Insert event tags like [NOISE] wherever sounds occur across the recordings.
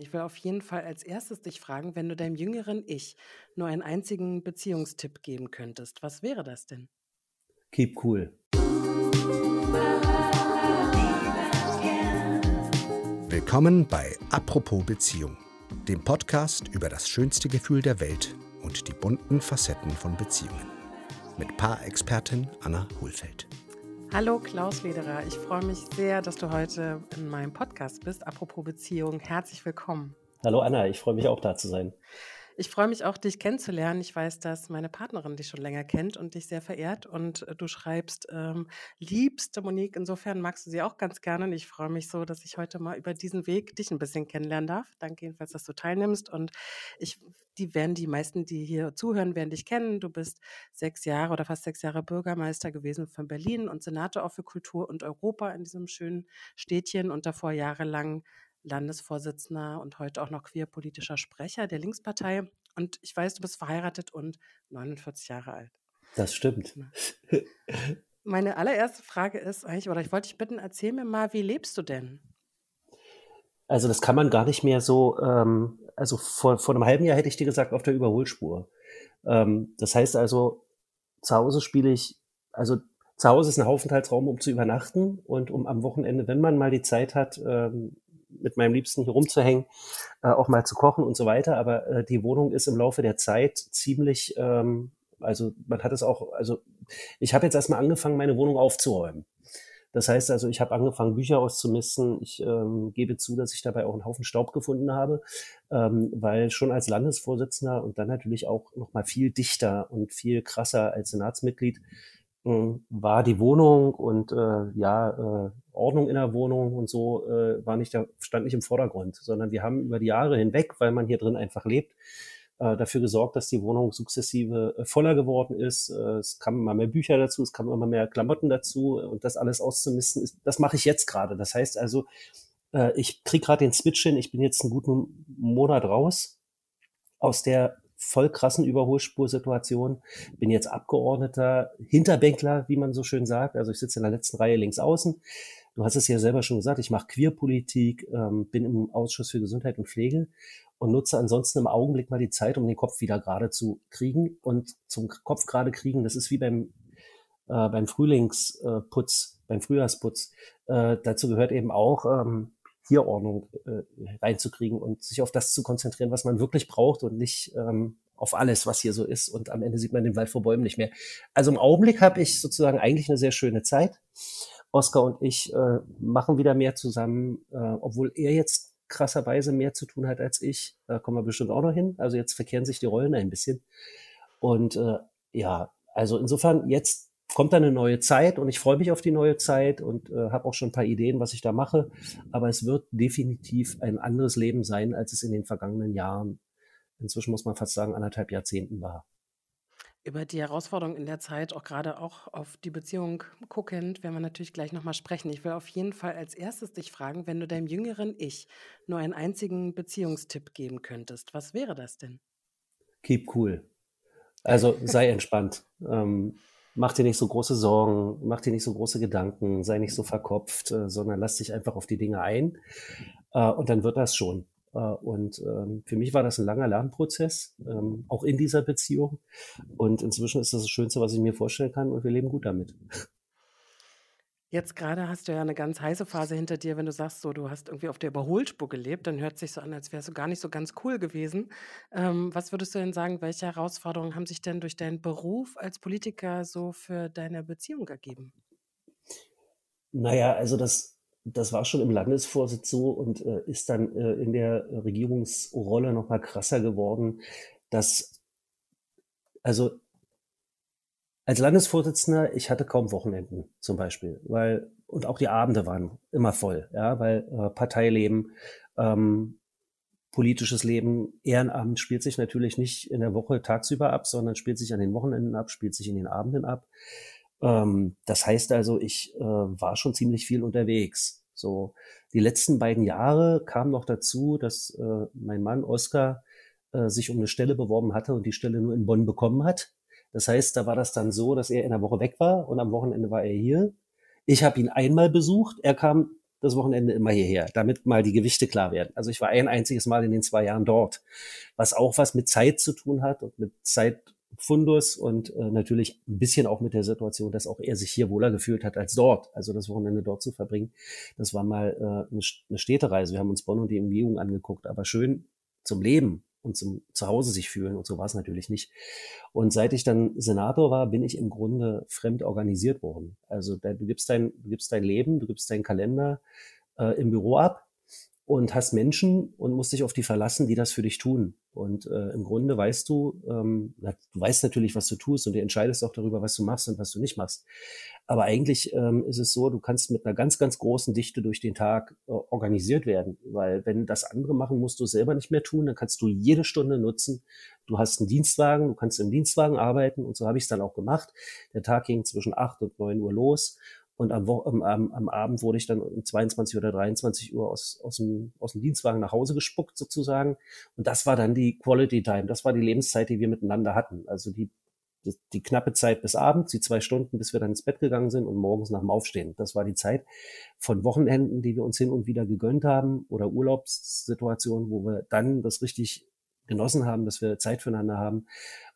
Ich will auf jeden Fall als erstes dich fragen, wenn du deinem jüngeren Ich nur einen einzigen Beziehungstipp geben könntest, was wäre das denn? Keep cool. Willkommen bei Apropos Beziehung, dem Podcast über das schönste Gefühl der Welt und die bunten Facetten von Beziehungen. Mit Paarexpertin Anna Hohlfeld. Hallo Klaus Lederer, ich freue mich sehr, dass du heute in meinem Podcast bist. Apropos Beziehung, herzlich willkommen. Hallo Anna, ich freue mich auch da zu sein. Ich freue mich auch, dich kennenzulernen. Ich weiß, dass meine Partnerin dich schon länger kennt und dich sehr verehrt. Und äh, du schreibst, ähm, liebste Monique, insofern magst du sie auch ganz gerne. Und ich freue mich so, dass ich heute mal über diesen Weg dich ein bisschen kennenlernen darf. Danke jedenfalls, dass du teilnimmst. Und ich, die werden die meisten, die hier zuhören, werden dich kennen. Du bist sechs Jahre oder fast sechs Jahre Bürgermeister gewesen von Berlin und Senator auch für Kultur und Europa in diesem schönen Städtchen und davor jahrelang Landesvorsitzender und heute auch noch queerpolitischer Sprecher der Linkspartei. Und ich weiß, du bist verheiratet und 49 Jahre alt. Das stimmt. [LAUGHS] Meine allererste Frage ist eigentlich, oder ich wollte dich bitten, erzähl mir mal, wie lebst du denn? Also das kann man gar nicht mehr so, ähm, also vor, vor einem halben Jahr hätte ich dir gesagt, auf der Überholspur. Ähm, das heißt also, zu Hause spiele ich, also zu Hause ist ein Aufenthaltsraum, um zu übernachten und um am Wochenende, wenn man mal die Zeit hat, ähm, mit meinem Liebsten hier rumzuhängen, äh, auch mal zu kochen und so weiter. Aber äh, die Wohnung ist im Laufe der Zeit ziemlich, ähm, also man hat es auch, also ich habe jetzt erstmal angefangen, meine Wohnung aufzuräumen. Das heißt also, ich habe angefangen, Bücher auszumisten. Ich ähm, gebe zu, dass ich dabei auch einen Haufen Staub gefunden habe, ähm, weil schon als Landesvorsitzender und dann natürlich auch noch mal viel dichter und viel krasser als Senatsmitglied war die Wohnung und äh, ja äh, Ordnung in der Wohnung und so äh, war nicht der, stand nicht im Vordergrund, sondern wir haben über die Jahre hinweg, weil man hier drin einfach lebt, äh, dafür gesorgt, dass die Wohnung sukzessive äh, voller geworden ist. Äh, es kamen immer mehr Bücher dazu, es kamen immer mehr Klamotten dazu und das alles auszumisten, ist, das mache ich jetzt gerade. Das heißt also, äh, ich kriege gerade den Switch hin, ich bin jetzt einen guten Monat raus aus der voll krassen Überholspursituation. Bin jetzt Abgeordneter, Hinterbänkler, wie man so schön sagt. Also ich sitze in der letzten Reihe links außen. Du hast es ja selber schon gesagt, ich mache Queerpolitik, ähm, bin im Ausschuss für Gesundheit und Pflege und nutze ansonsten im Augenblick mal die Zeit, um den Kopf wieder gerade zu kriegen. Und zum Kopf gerade kriegen, das ist wie beim, äh, beim Frühlingsputz, beim Frühjahrsputz. Äh, dazu gehört eben auch, ähm, hier Ordnung äh, reinzukriegen und sich auf das zu konzentrieren, was man wirklich braucht und nicht ähm, auf alles, was hier so ist. Und am Ende sieht man den Wald vor Bäumen nicht mehr. Also im Augenblick habe ich sozusagen eigentlich eine sehr schöne Zeit. Oskar und ich äh, machen wieder mehr zusammen, äh, obwohl er jetzt krasserweise mehr zu tun hat als ich. Da kommen wir bestimmt auch noch hin. Also jetzt verkehren sich die Rollen ein bisschen. Und äh, ja, also insofern jetzt kommt dann eine neue Zeit und ich freue mich auf die neue Zeit und äh, habe auch schon ein paar Ideen, was ich da mache. Aber es wird definitiv ein anderes Leben sein, als es in den vergangenen Jahren, inzwischen muss man fast sagen, anderthalb Jahrzehnten war. Über die Herausforderungen in der Zeit, auch gerade auch auf die Beziehung guckend, werden wir natürlich gleich nochmal sprechen. Ich will auf jeden Fall als erstes dich fragen, wenn du deinem jüngeren Ich nur einen einzigen Beziehungstipp geben könntest, was wäre das denn? Keep cool. Also sei [LAUGHS] entspannt. Ähm, mach dir nicht so große Sorgen, mach dir nicht so große Gedanken, sei nicht so verkopft, äh, sondern lass dich einfach auf die Dinge ein äh, und dann wird das schon. Äh, und ähm, für mich war das ein langer Lernprozess, ähm, auch in dieser Beziehung. Und inzwischen ist das das Schönste, was ich mir vorstellen kann und wir leben gut damit. Jetzt gerade hast du ja eine ganz heiße Phase hinter dir, wenn du sagst, so, du hast irgendwie auf der Überholspur gelebt, dann hört sich so an, als wärst du gar nicht so ganz cool gewesen. Ähm, was würdest du denn sagen, welche Herausforderungen haben sich denn durch deinen Beruf als Politiker so für deine Beziehung ergeben? Naja, also das, das war schon im Landesvorsitz so und äh, ist dann äh, in der Regierungsrolle noch mal krasser geworden, dass also als Landesvorsitzender, ich hatte kaum Wochenenden zum Beispiel, weil und auch die Abende waren immer voll, ja, weil äh, Parteileben, ähm, politisches Leben, Ehrenamt spielt sich natürlich nicht in der Woche tagsüber ab, sondern spielt sich an den Wochenenden ab, spielt sich in den Abenden ab. Ähm, das heißt also, ich äh, war schon ziemlich viel unterwegs. So die letzten beiden Jahre kam noch dazu, dass äh, mein Mann Oskar äh, sich um eine Stelle beworben hatte und die Stelle nur in Bonn bekommen hat das heißt, da war das dann so, dass er in der Woche weg war und am Wochenende war er hier. Ich habe ihn einmal besucht. Er kam das Wochenende immer hierher, damit mal die Gewichte klar werden. Also ich war ein einziges Mal in den zwei Jahren dort, was auch was mit Zeit zu tun hat und mit Zeitfundus und äh, natürlich ein bisschen auch mit der Situation, dass auch er sich hier wohler gefühlt hat als dort. Also das Wochenende dort zu verbringen, das war mal äh, eine Städtereise. Wir haben uns Bonn und die Umgebung angeguckt, aber schön zum Leben und zum Zuhause sich fühlen. Und so war es natürlich nicht. Und seit ich dann Senator war, bin ich im Grunde fremd organisiert worden. Also du gibst dein, du gibst dein Leben, du gibst deinen Kalender äh, im Büro ab und hast Menschen und musst dich auf die verlassen, die das für dich tun. Und äh, im Grunde weißt du, ähm, du weißt natürlich, was du tust und du entscheidest auch darüber, was du machst und was du nicht machst. Aber eigentlich ähm, ist es so, du kannst mit einer ganz, ganz großen Dichte durch den Tag äh, organisiert werden. Weil wenn das andere machen, musst du selber nicht mehr tun, dann kannst du jede Stunde nutzen. Du hast einen Dienstwagen, du kannst im Dienstwagen arbeiten und so habe ich es dann auch gemacht. Der Tag ging zwischen acht und neun Uhr los und am, am, am Abend wurde ich dann um 22 oder 23 Uhr aus, aus, dem, aus dem Dienstwagen nach Hause gespuckt sozusagen. Und das war dann die Quality Time. Das war die Lebenszeit, die wir miteinander hatten. Also die, die, knappe Zeit bis abends, die zwei Stunden, bis wir dann ins Bett gegangen sind und morgens nach dem Aufstehen. Das war die Zeit von Wochenenden, die wir uns hin und wieder gegönnt haben oder Urlaubssituationen, wo wir dann das richtig genossen haben, dass wir Zeit füreinander haben.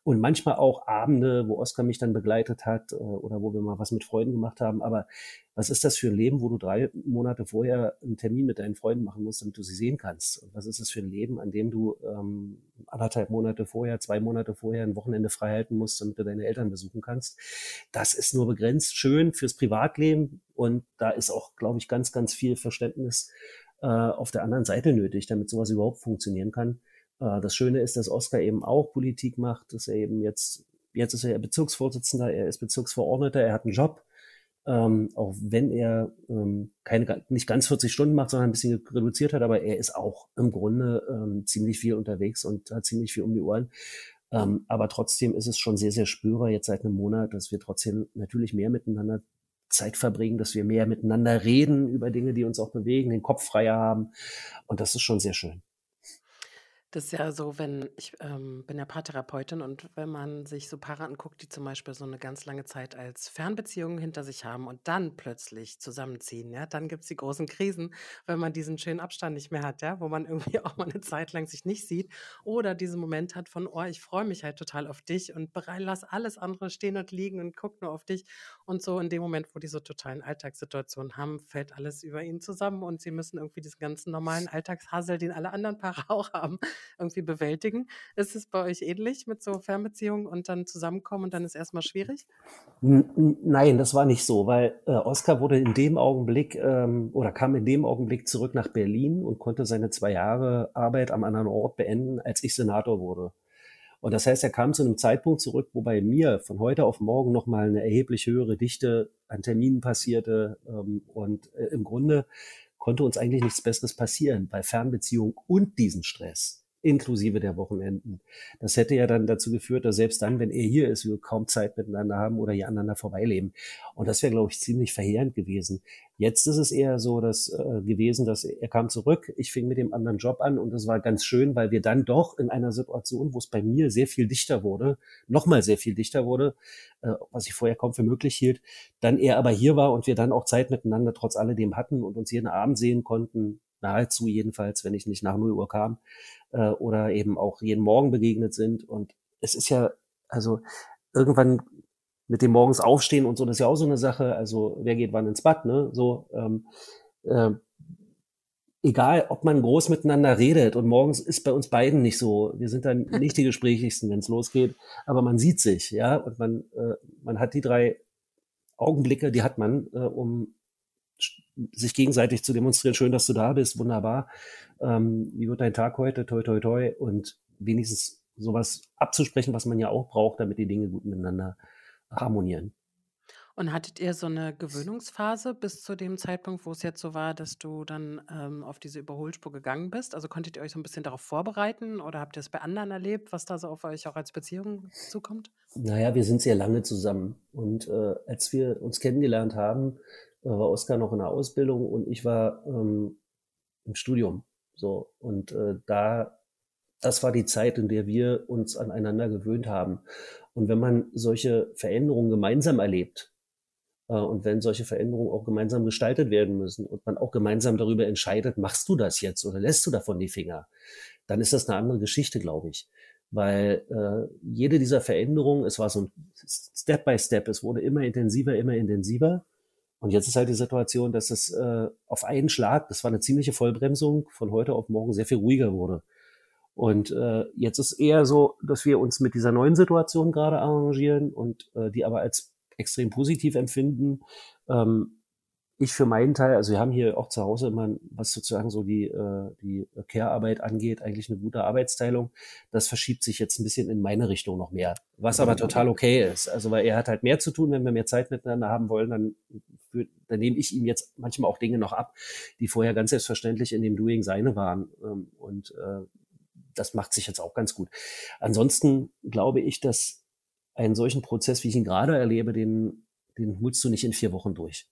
Und manchmal auch Abende, wo Oskar mich dann begleitet hat äh, oder wo wir mal was mit Freunden gemacht haben. Aber was ist das für ein Leben, wo du drei Monate vorher einen Termin mit deinen Freunden machen musst, damit du sie sehen kannst? Und was ist das für ein Leben, an dem du ähm, anderthalb Monate vorher, zwei Monate vorher ein Wochenende frei halten musst, damit du deine Eltern besuchen kannst? Das ist nur begrenzt schön fürs Privatleben. Und da ist auch, glaube ich, ganz, ganz viel Verständnis äh, auf der anderen Seite nötig, damit sowas überhaupt funktionieren kann. Äh, das Schöne ist, dass Oskar eben auch Politik macht, dass er eben jetzt, jetzt ist er Bezirksvorsitzender, er ist Bezirksverordneter, er hat einen Job, ähm, auch wenn er ähm, keine, nicht ganz 40 Stunden macht, sondern ein bisschen reduziert hat, aber er ist auch im Grunde ähm, ziemlich viel unterwegs und hat ziemlich viel um die Ohren. Ähm, aber trotzdem ist es schon sehr, sehr spürbar jetzt seit einem Monat, dass wir trotzdem natürlich mehr miteinander Zeit verbringen, dass wir mehr miteinander reden über Dinge, die uns auch bewegen, den Kopf freier haben. Und das ist schon sehr schön. Das ist ja so, wenn ich ähm, bin ja Paartherapeutin und wenn man sich so Paare anguckt, die zum Beispiel so eine ganz lange Zeit als Fernbeziehungen hinter sich haben und dann plötzlich zusammenziehen, ja, dann gibt es die großen Krisen, wenn man diesen schönen Abstand nicht mehr hat, ja, wo man [LAUGHS] irgendwie auch mal eine Zeit lang sich nicht sieht oder diesen Moment hat von, oh, ich freue mich halt total auf dich und lass alles andere stehen und liegen und guck nur auf dich und so. In dem Moment, wo die so totalen Alltagssituationen haben, fällt alles über ihnen zusammen und sie müssen irgendwie diesen ganzen normalen Alltagshassel, den alle anderen Paare [LAUGHS] auch haben, irgendwie bewältigen. Ist es bei euch ähnlich mit so Fernbeziehungen und dann zusammenkommen und dann ist erstmal schwierig? Nein, das war nicht so, weil äh, Oskar wurde in dem Augenblick ähm, oder kam in dem Augenblick zurück nach Berlin und konnte seine zwei Jahre Arbeit am anderen Ort beenden, als ich Senator wurde. Und das heißt, er kam zu einem Zeitpunkt zurück, wo bei mir von heute auf morgen nochmal eine erheblich höhere Dichte an Terminen passierte. Ähm, und äh, im Grunde konnte uns eigentlich nichts Besseres passieren bei Fernbeziehung und diesen Stress inklusive der Wochenenden. Das hätte ja dann dazu geführt, dass selbst dann, wenn er hier ist, wir kaum Zeit miteinander haben oder hier aneinander vorbeileben. Und das wäre, glaube ich, ziemlich verheerend gewesen. Jetzt ist es eher so, dass äh, gewesen, dass er kam zurück, ich fing mit dem anderen Job an und das war ganz schön, weil wir dann doch in einer Situation, wo es bei mir sehr viel dichter wurde, nochmal sehr viel dichter wurde, äh, was ich vorher kaum für möglich hielt, dann er aber hier war und wir dann auch Zeit miteinander trotz alledem hatten und uns jeden Abend sehen konnten, nahezu jedenfalls, wenn ich nicht nach 0 Uhr kam, äh, oder eben auch jeden Morgen begegnet sind. Und es ist ja, also irgendwann mit dem morgens aufstehen und so, das ist ja auch so eine Sache. Also wer geht wann ins Bad, ne? So, ähm, äh, egal, ob man groß miteinander redet und morgens ist bei uns beiden nicht so. Wir sind dann [LAUGHS] nicht die gesprächigsten, wenn es losgeht, aber man sieht sich, ja, und man, äh, man hat die drei Augenblicke, die hat man, äh, um sich gegenseitig zu demonstrieren. Schön, dass du da bist, wunderbar. Ähm, wie wird dein Tag heute? Toi, toi, toi. Und wenigstens sowas abzusprechen, was man ja auch braucht, damit die Dinge gut miteinander harmonieren. Und hattet ihr so eine Gewöhnungsphase bis zu dem Zeitpunkt, wo es jetzt so war, dass du dann ähm, auf diese Überholspur gegangen bist? Also konntet ihr euch so ein bisschen darauf vorbereiten oder habt ihr es bei anderen erlebt, was da so auf euch auch als Beziehung zukommt? Naja, wir sind sehr lange zusammen. Und äh, als wir uns kennengelernt haben, war Oskar noch in der Ausbildung und ich war ähm, im Studium. So und äh, da, das war die Zeit, in der wir uns aneinander gewöhnt haben. Und wenn man solche Veränderungen gemeinsam erlebt, Äh, und wenn solche Veränderungen auch gemeinsam gestaltet werden müssen und man auch gemeinsam darüber entscheidet, machst du das jetzt oder lässt du davon die Finger, dann ist das eine andere Geschichte, glaube ich. Weil äh, jede dieser Veränderungen, es war so ein Step by Step, es wurde immer intensiver, immer intensiver. Und jetzt ist halt die Situation, dass es äh, auf einen Schlag, das war eine ziemliche Vollbremsung, von heute auf morgen sehr viel ruhiger wurde. Und äh, jetzt ist eher so, dass wir uns mit dieser neuen Situation gerade arrangieren und äh, die aber als extrem positiv empfinden. Ähm, ich für meinen Teil, also wir haben hier auch zu Hause immer, was sozusagen so die, äh, die Care-Arbeit angeht, eigentlich eine gute Arbeitsteilung. Das verschiebt sich jetzt ein bisschen in meine Richtung noch mehr. Was aber total okay ist. Also weil er hat halt mehr zu tun, wenn wir mehr Zeit miteinander haben wollen, dann, dann nehme ich ihm jetzt manchmal auch Dinge noch ab, die vorher ganz selbstverständlich in dem Doing seine waren. Ähm, und äh, das macht sich jetzt auch ganz gut. Ansonsten glaube ich, dass einen solchen Prozess, wie ich ihn gerade erlebe, den, den holst du nicht in vier Wochen durch.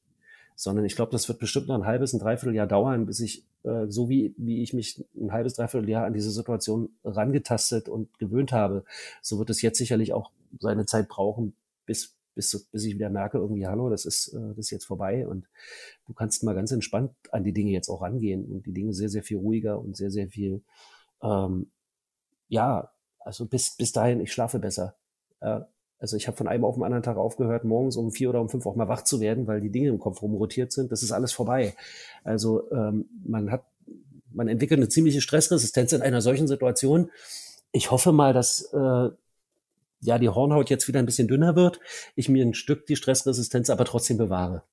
Sondern ich glaube, das wird bestimmt noch ein halbes, ein Dreivierteljahr dauern, bis ich, äh, so wie, wie ich mich ein halbes, Dreivierteljahr an diese Situation rangetastet und gewöhnt habe, so wird es jetzt sicherlich auch seine Zeit brauchen, bis, bis, bis ich wieder merke, irgendwie, hallo, das ist, äh, das ist jetzt vorbei und du kannst mal ganz entspannt an die Dinge jetzt auch rangehen und die Dinge sehr, sehr viel ruhiger und sehr, sehr viel ähm, ja, also bis, bis dahin, ich schlafe besser. Äh, also ich habe von einem auf den anderen Tag aufgehört, morgens um vier oder um fünf auch mal wach zu werden, weil die Dinge im Kopf rumrotiert sind. Das ist alles vorbei. Also ähm, man hat, man entwickelt eine ziemliche Stressresistenz in einer solchen Situation. Ich hoffe mal, dass äh, ja die Hornhaut jetzt wieder ein bisschen dünner wird, ich mir ein Stück die Stressresistenz aber trotzdem bewahre.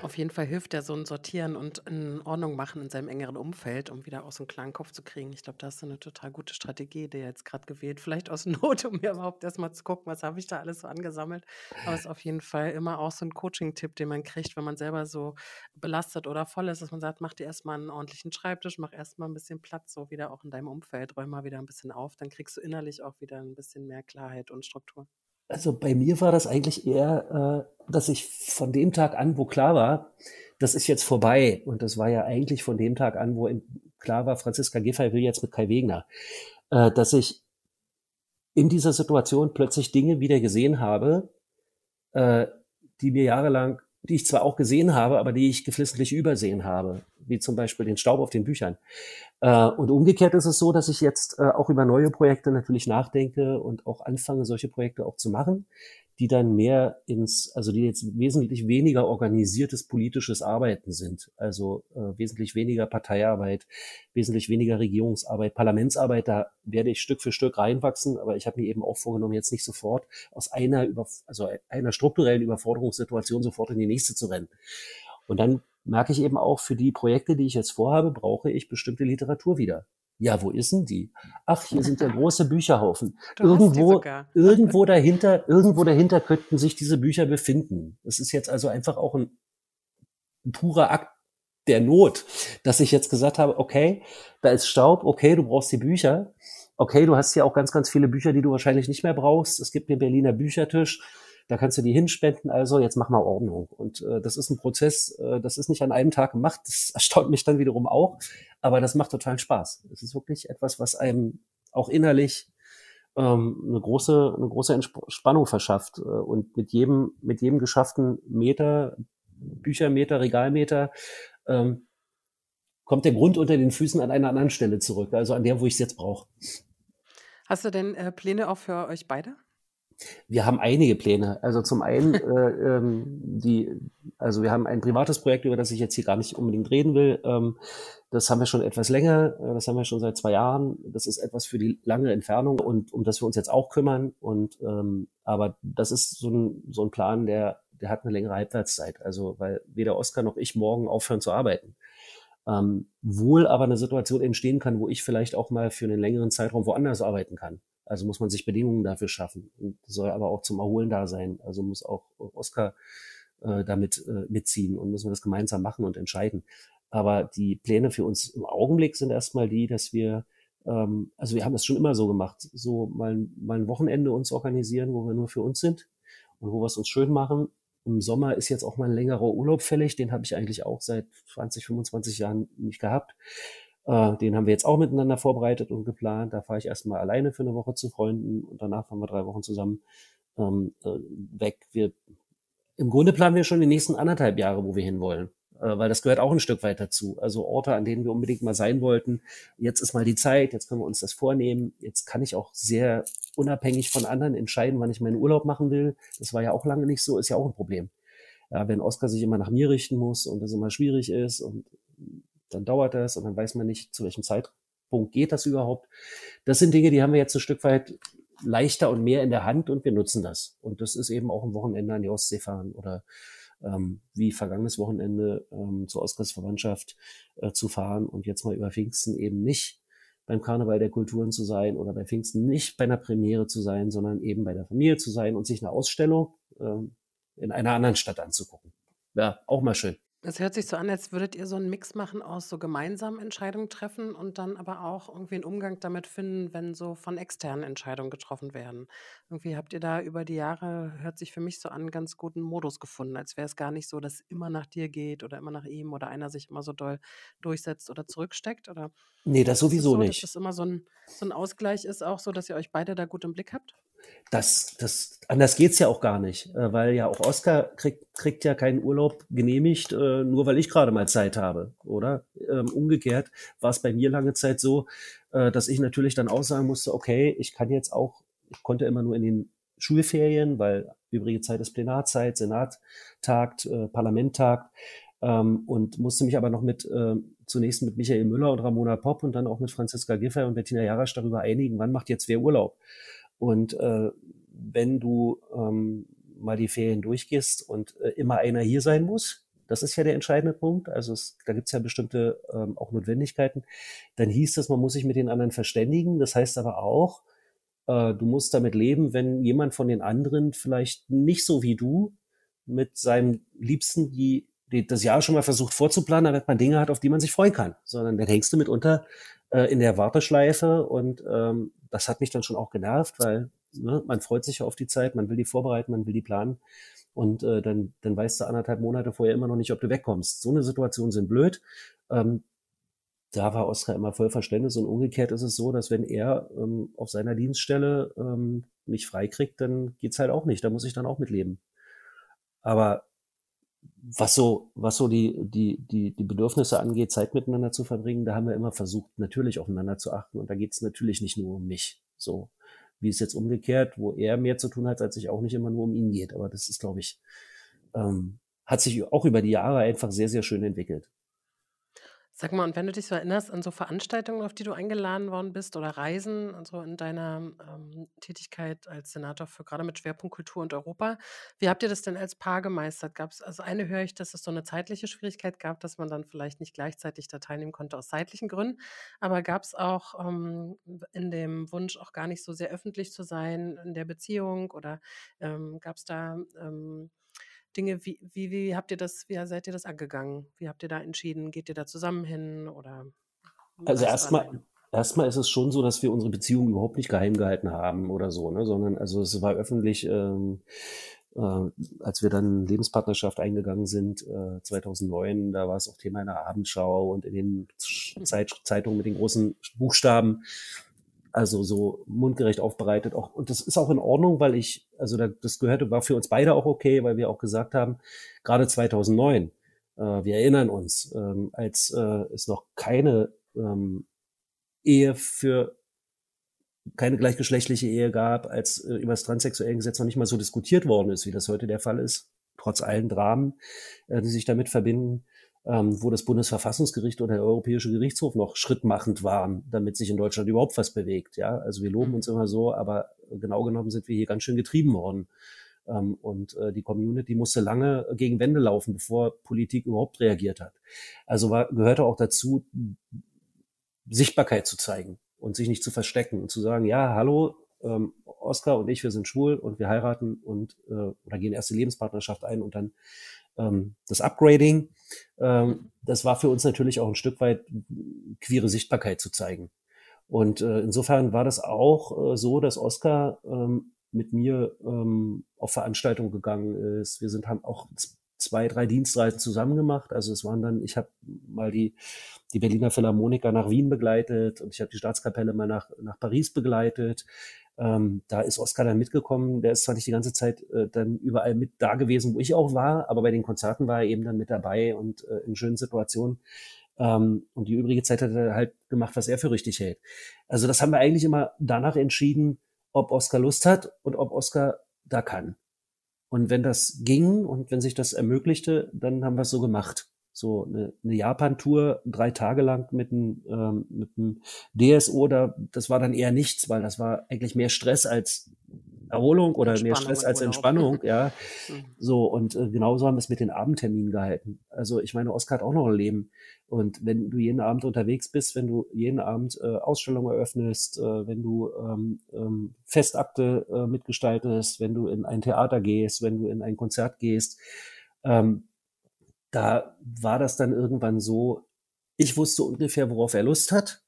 Auf jeden Fall hilft ja so ein Sortieren und in Ordnung machen in seinem engeren Umfeld, um wieder aus einem klaren Kopf zu kriegen. Ich glaube, das ist eine total gute Strategie, die er jetzt gerade gewählt. Vielleicht aus [LAUGHS] Not, um mir überhaupt erstmal zu gucken, was habe ich da alles so angesammelt. Aber es ist auf jeden Fall immer auch so ein Coaching-Tipp, den man kriegt, wenn man selber so belastet oder voll ist, dass man sagt, mach dir erstmal einen ordentlichen Schreibtisch, mach erstmal ein bisschen Platz, so wieder auch in deinem Umfeld, räum mal wieder ein bisschen auf, dann kriegst du innerlich auch wieder ein bisschen mehr Klarheit und Struktur. Also bei mir war das eigentlich eher, äh, dass ich von dem Tag an, wo klar war, das ist jetzt vorbei. Und das war ja eigentlich von dem Tag an, wo klar war, Franziska Giffey will jetzt mit Kai Wegner, äh, dass ich in dieser Situation plötzlich Dinge wieder gesehen habe, äh, die mir jahrelang, die ich zwar auch gesehen habe, aber die ich geflissentlich übersehen habe, wie zum Beispiel den Staub auf den Büchern. Äh, und umgekehrt ist es so, dass ich jetzt äh, auch über neue Projekte natürlich nachdenke und auch anfange, solche Projekte auch zu machen, die dann mehr ins, also die jetzt wesentlich weniger organisiertes politisches Arbeiten sind. Also äh, wesentlich weniger Parteiarbeit, wesentlich weniger Regierungsarbeit, Parlamentsarbeit, da werde ich Stück für Stück reinwachsen, aber ich habe mir eben auch vorgenommen, jetzt nicht sofort aus einer über, also einer strukturellen Überforderungssituation sofort in die nächste zu rennen. Und dann merke ich eben auch, für die Projekte, die ich jetzt vorhabe, brauche ich bestimmte Literatur wieder. Ja, wo ist denn die? Ach, hier sind ja große Bücherhaufen. [LAUGHS] Du irgendwo, [LAUGHS] irgendwo dahinter, irgendwo dahinter könnten sich diese Bücher befinden. Es ist jetzt also einfach auch ein, ein purer Akt der Not, dass ich jetzt gesagt habe, okay, da ist Staub, okay, du brauchst die Bücher. Okay, du hast hier auch ganz, ganz viele Bücher, die du wahrscheinlich nicht mehr brauchst. Es gibt den Berliner Büchertisch da kannst du die hinspenden, also jetzt mach mal Ordnung. Und äh, das ist ein Prozess, äh, das ist nicht an einem Tag gemacht, das [LAUGHS] erstaunt mich dann wiederum auch, aber das macht total Spaß. Es ist wirklich etwas, was einem auch innerlich ähm, eine große, eine große Entspannung verschafft. Äh, und mit jedem, mit jedem geschafften Meter, Büchermeter, Regalmeter, ähm, kommt der Grund unter den Füßen an einer anderen Stelle zurück, also an der, wo ich es jetzt brauche. Hast du denn äh, Pläne auch für euch beide? Wir haben einige Pläne. Also zum einen, [LAUGHS] äh, ähm, die, also wir haben ein privates Projekt, über das ich jetzt hier gar nicht unbedingt reden will. Ähm, das haben wir schon etwas länger. Äh, das haben wir schon seit zwei Jahren. Das ist etwas für die lange Entfernung und um das wir uns jetzt auch kümmern. Und ähm, aber das ist so ein, so ein Plan, der, der hat eine längere Halbwertszeit. Also weil weder Oskar noch ich morgen aufhören zu arbeiten. Ähm, wohl aber eine Situation entstehen kann, wo ich vielleicht auch mal für einen längeren Zeitraum woanders arbeiten kann. Also muss man sich Bedingungen dafür schaffen und soll aber auch zum Erholen da sein. Also muss auch Oscar äh, damit äh, mitziehen und müssen wir das gemeinsam machen und entscheiden. Aber die Pläne für uns im Augenblick sind erstmal die, dass wir, ähm, also wir haben das schon immer so gemacht, so mal, mal ein Wochenende uns organisieren, wo wir nur für uns sind und wo wir es uns schön machen. Im Sommer ist jetzt auch mal ein längerer Urlaub fällig, den habe ich eigentlich auch seit 20, 25 Jahren nicht gehabt. Äh, den haben wir jetzt auch miteinander vorbereitet und geplant. Da fahre ich erstmal alleine für eine Woche zu Freunden und danach fahren wir drei Wochen zusammen ähm, äh, weg. Wir im Grunde planen wir schon die nächsten anderthalb Jahre, wo wir hinwollen äh, weil das gehört auch ein Stück weit dazu. Also Orte, an denen wir unbedingt mal sein wollten. Jetzt ist mal die Zeit, jetzt können wir uns das vornehmen. Jetzt kann ich auch sehr unabhängig von anderen entscheiden, wann ich meinen Urlaub machen will. Das war ja auch lange nicht so, ist ja auch ein Problem. Ja, wenn Oskar sich immer nach mir richten muss und das immer schwierig ist und dann dauert das und dann weiß man nicht, zu welchem Zeitpunkt geht das überhaupt. Das sind Dinge, die haben wir jetzt ein Stück weit leichter und mehr in der Hand und wir nutzen das. Und das ist eben auch ein Wochenende an die Ostsee fahren oder ähm, wie vergangenes Wochenende ähm, zur Oskars Verwandtschaft äh, zu fahren und jetzt mal über Pfingsten eben nicht beim Karneval der Kulturen zu sein oder bei Pfingsten nicht bei einer Premiere zu sein, sondern eben bei der Familie zu sein und sich eine Ausstellung ähm, in einer anderen Stadt anzugucken. Ja, auch mal schön. Es hört sich so an, als würdet ihr so einen Mix machen aus so gemeinsamen Entscheidungen treffen und dann aber auch irgendwie einen Umgang damit finden, wenn so von externen Entscheidungen getroffen werden. Irgendwie habt ihr da über die Jahre, hört sich für mich so an, ganz guten Modus gefunden, als wäre es gar nicht so, dass immer nach dir geht oder immer nach ihm oder einer sich immer so doll durchsetzt oder zurücksteckt? Oder Nee, das sowieso so, dass nicht. das immer so ein, so ein Ausgleich ist, auch so, dass ihr euch beide da gut im Blick habt? Das, das, anders geht's ja auch gar nicht, äh, weil ja auch Oscar kriegt, kriegt ja keinen Urlaub genehmigt, äh, nur weil ich gerade mal Zeit habe, oder? Ähm, umgekehrt war es bei mir lange Zeit so, äh, dass ich natürlich dann auch sagen musste, okay, ich kann jetzt auch, ich konnte immer nur in den Schulferien, weil übrige Zeit ist Plenarzeit, Senat tagt, Parlament tagt, ähm, und musste mich aber noch mit zunächst mit Michael Müller und Ramona Popp und dann auch mit Franziska Giffey und Bettina Jarasch darüber einigen, wann macht jetzt wer Urlaub. Und äh, wenn du ähm, mal die Ferien durchgehst und äh, immer einer hier sein muss, das ist ja der entscheidende Punkt. Also es, da gibt es ja bestimmte ähm, auch Notwendigkeiten. Dann hieß das, man muss sich mit den anderen verständigen. Das heißt aber auch, äh, du musst damit leben, wenn jemand von den anderen vielleicht nicht so wie du mit seinem Liebsten die, die das Jahr schon mal versucht vorzuplanen, damit man Dinge hat, auf die man sich freuen kann. Sondern dann hängst du mitunter äh, in der Warteschleife und ähm, das hat mich dann schon auch genervt, weil ne, man freut sich ja auf die Zeit, man will die vorbereiten, man will die planen und äh, dann, dann weißt du anderthalb Monate vorher immer noch nicht, ob du wegkommst. So eine Situation sind blöd. Ähm, da war Oskar immer voll Verständnis und umgekehrt ist es so, dass wenn er ähm, auf seiner Dienststelle ähm, nicht freikriegt, dann geht's halt auch nicht. Da muss ich dann auch mitleben. Aber was so, was so die, die, die, die Bedürfnisse angeht, Zeit miteinander zu verbringen, da haben wir immer versucht, natürlich aufeinander zu achten. Und da geht es natürlich nicht nur um mich. So wie es jetzt umgekehrt, wo er mehr zu tun hat, als sich auch nicht immer nur um ihn geht. Aber das ist, glaube ich, ähm, hat sich auch über die Jahre einfach sehr, sehr schön entwickelt. Sag mal, und wenn du dich so erinnerst an so Veranstaltungen, auf die du eingeladen worden bist oder Reisen, also in deiner ähm, Tätigkeit als Senator für gerade mit Schwerpunkt Kultur und Europa, wie habt ihr das denn als Paar gemeistert? Gab es, also eine höre ich, dass es so eine zeitliche Schwierigkeit gab, dass man dann vielleicht nicht gleichzeitig da teilnehmen konnte aus zeitlichen Gründen, aber gab es auch ähm, in dem Wunsch auch gar nicht so sehr öffentlich zu sein in der Beziehung oder ähm, gab es da ähm, Dinge, wie, wie, wie habt ihr das, wie seid ihr das angegangen? Wie habt ihr da entschieden? Geht ihr da zusammen hin oder? Also erstmal, erstmal ist es schon so, dass wir unsere Beziehung überhaupt nicht geheim gehalten haben oder so, ne? sondern also es war öffentlich, ähm, äh, als wir dann Lebenspartnerschaft eingegangen sind, äh, 2009, da war es auch Thema in der Abendschau und in den mhm. Zeit, Zeitungen mit den großen Buchstaben also so mundgerecht aufbereitet. Auch, und das ist auch in Ordnung, weil ich, also das gehörte, war für uns beide auch okay, weil wir auch gesagt haben, gerade 2009, äh, wir erinnern uns, ähm, als äh, es noch keine ähm, Ehe für keine gleichgeschlechtliche Ehe gab, als äh, über das transsexuelle Gesetz noch nicht mal so diskutiert worden ist, wie das heute der Fall ist, trotz allen Dramen, äh, die sich damit verbinden ähm, wo das Bundesverfassungsgericht oder der Europäische Gerichtshof noch schrittmachend waren, damit sich in Deutschland überhaupt was bewegt. Ja, also wir loben mhm. uns immer so, aber genau genommen sind wir hier ganz schön getrieben worden. Ähm, und äh, die Community musste lange gegen Wände laufen, bevor Politik überhaupt reagiert hat. Also war, gehörte auch dazu, Sichtbarkeit zu zeigen und sich nicht zu verstecken und zu sagen, ja, hallo, ähm, Oskar und ich, wir sind schwul und wir heiraten und äh, oder gehen erste Lebenspartnerschaft ein und dann ähm, das Upgrading. Ähm, das war für uns natürlich auch ein Stück weit queere Sichtbarkeit zu zeigen. Und äh, insofern war das auch äh, so, dass Oscar ähm, mit mir ähm, auf Veranstaltungen gegangen ist. Wir sind haben auch zwei, drei Dienstreisen zusammen gemacht. Also es waren dann, ich habe mal die, die Berliner Philharmoniker nach Wien begleitet und ich habe die Staatskapelle mal nach, nach Paris begleitet. Ähm, da ist Oscar dann mitgekommen. Der ist zwar nicht die ganze Zeit äh, dann überall mit da gewesen, wo ich auch war, aber bei den Konzerten war er eben dann mit dabei und äh, in schönen Situationen. Ähm, und die übrige Zeit hat er halt gemacht, was er für richtig hält. Also das haben wir eigentlich immer danach entschieden, ob Oscar Lust hat und ob Oscar da kann. Und wenn das ging und wenn sich das ermöglichte, dann haben wir es so gemacht. So eine, eine Japan-Tour, drei Tage lang mit einem, ähm, mit einem DSO, da, das war dann eher nichts, weil das war eigentlich mehr Stress als Erholung oder mehr Stress als Entspannung, ja. [LAUGHS] Mhm. So, und äh, genauso haben wir es mit den Abendterminen gehalten. Also ich meine, Oskar hat auch noch ein Leben. Und wenn du jeden Abend unterwegs bist, wenn du jeden Abend äh, Ausstellungen eröffnest, äh, wenn du ähm, ähm, Festakte äh, mitgestaltest, wenn du in ein Theater gehst, wenn du in ein Konzert gehst, ähm, da war das dann irgendwann so, ich wusste ungefähr, worauf er Lust hat.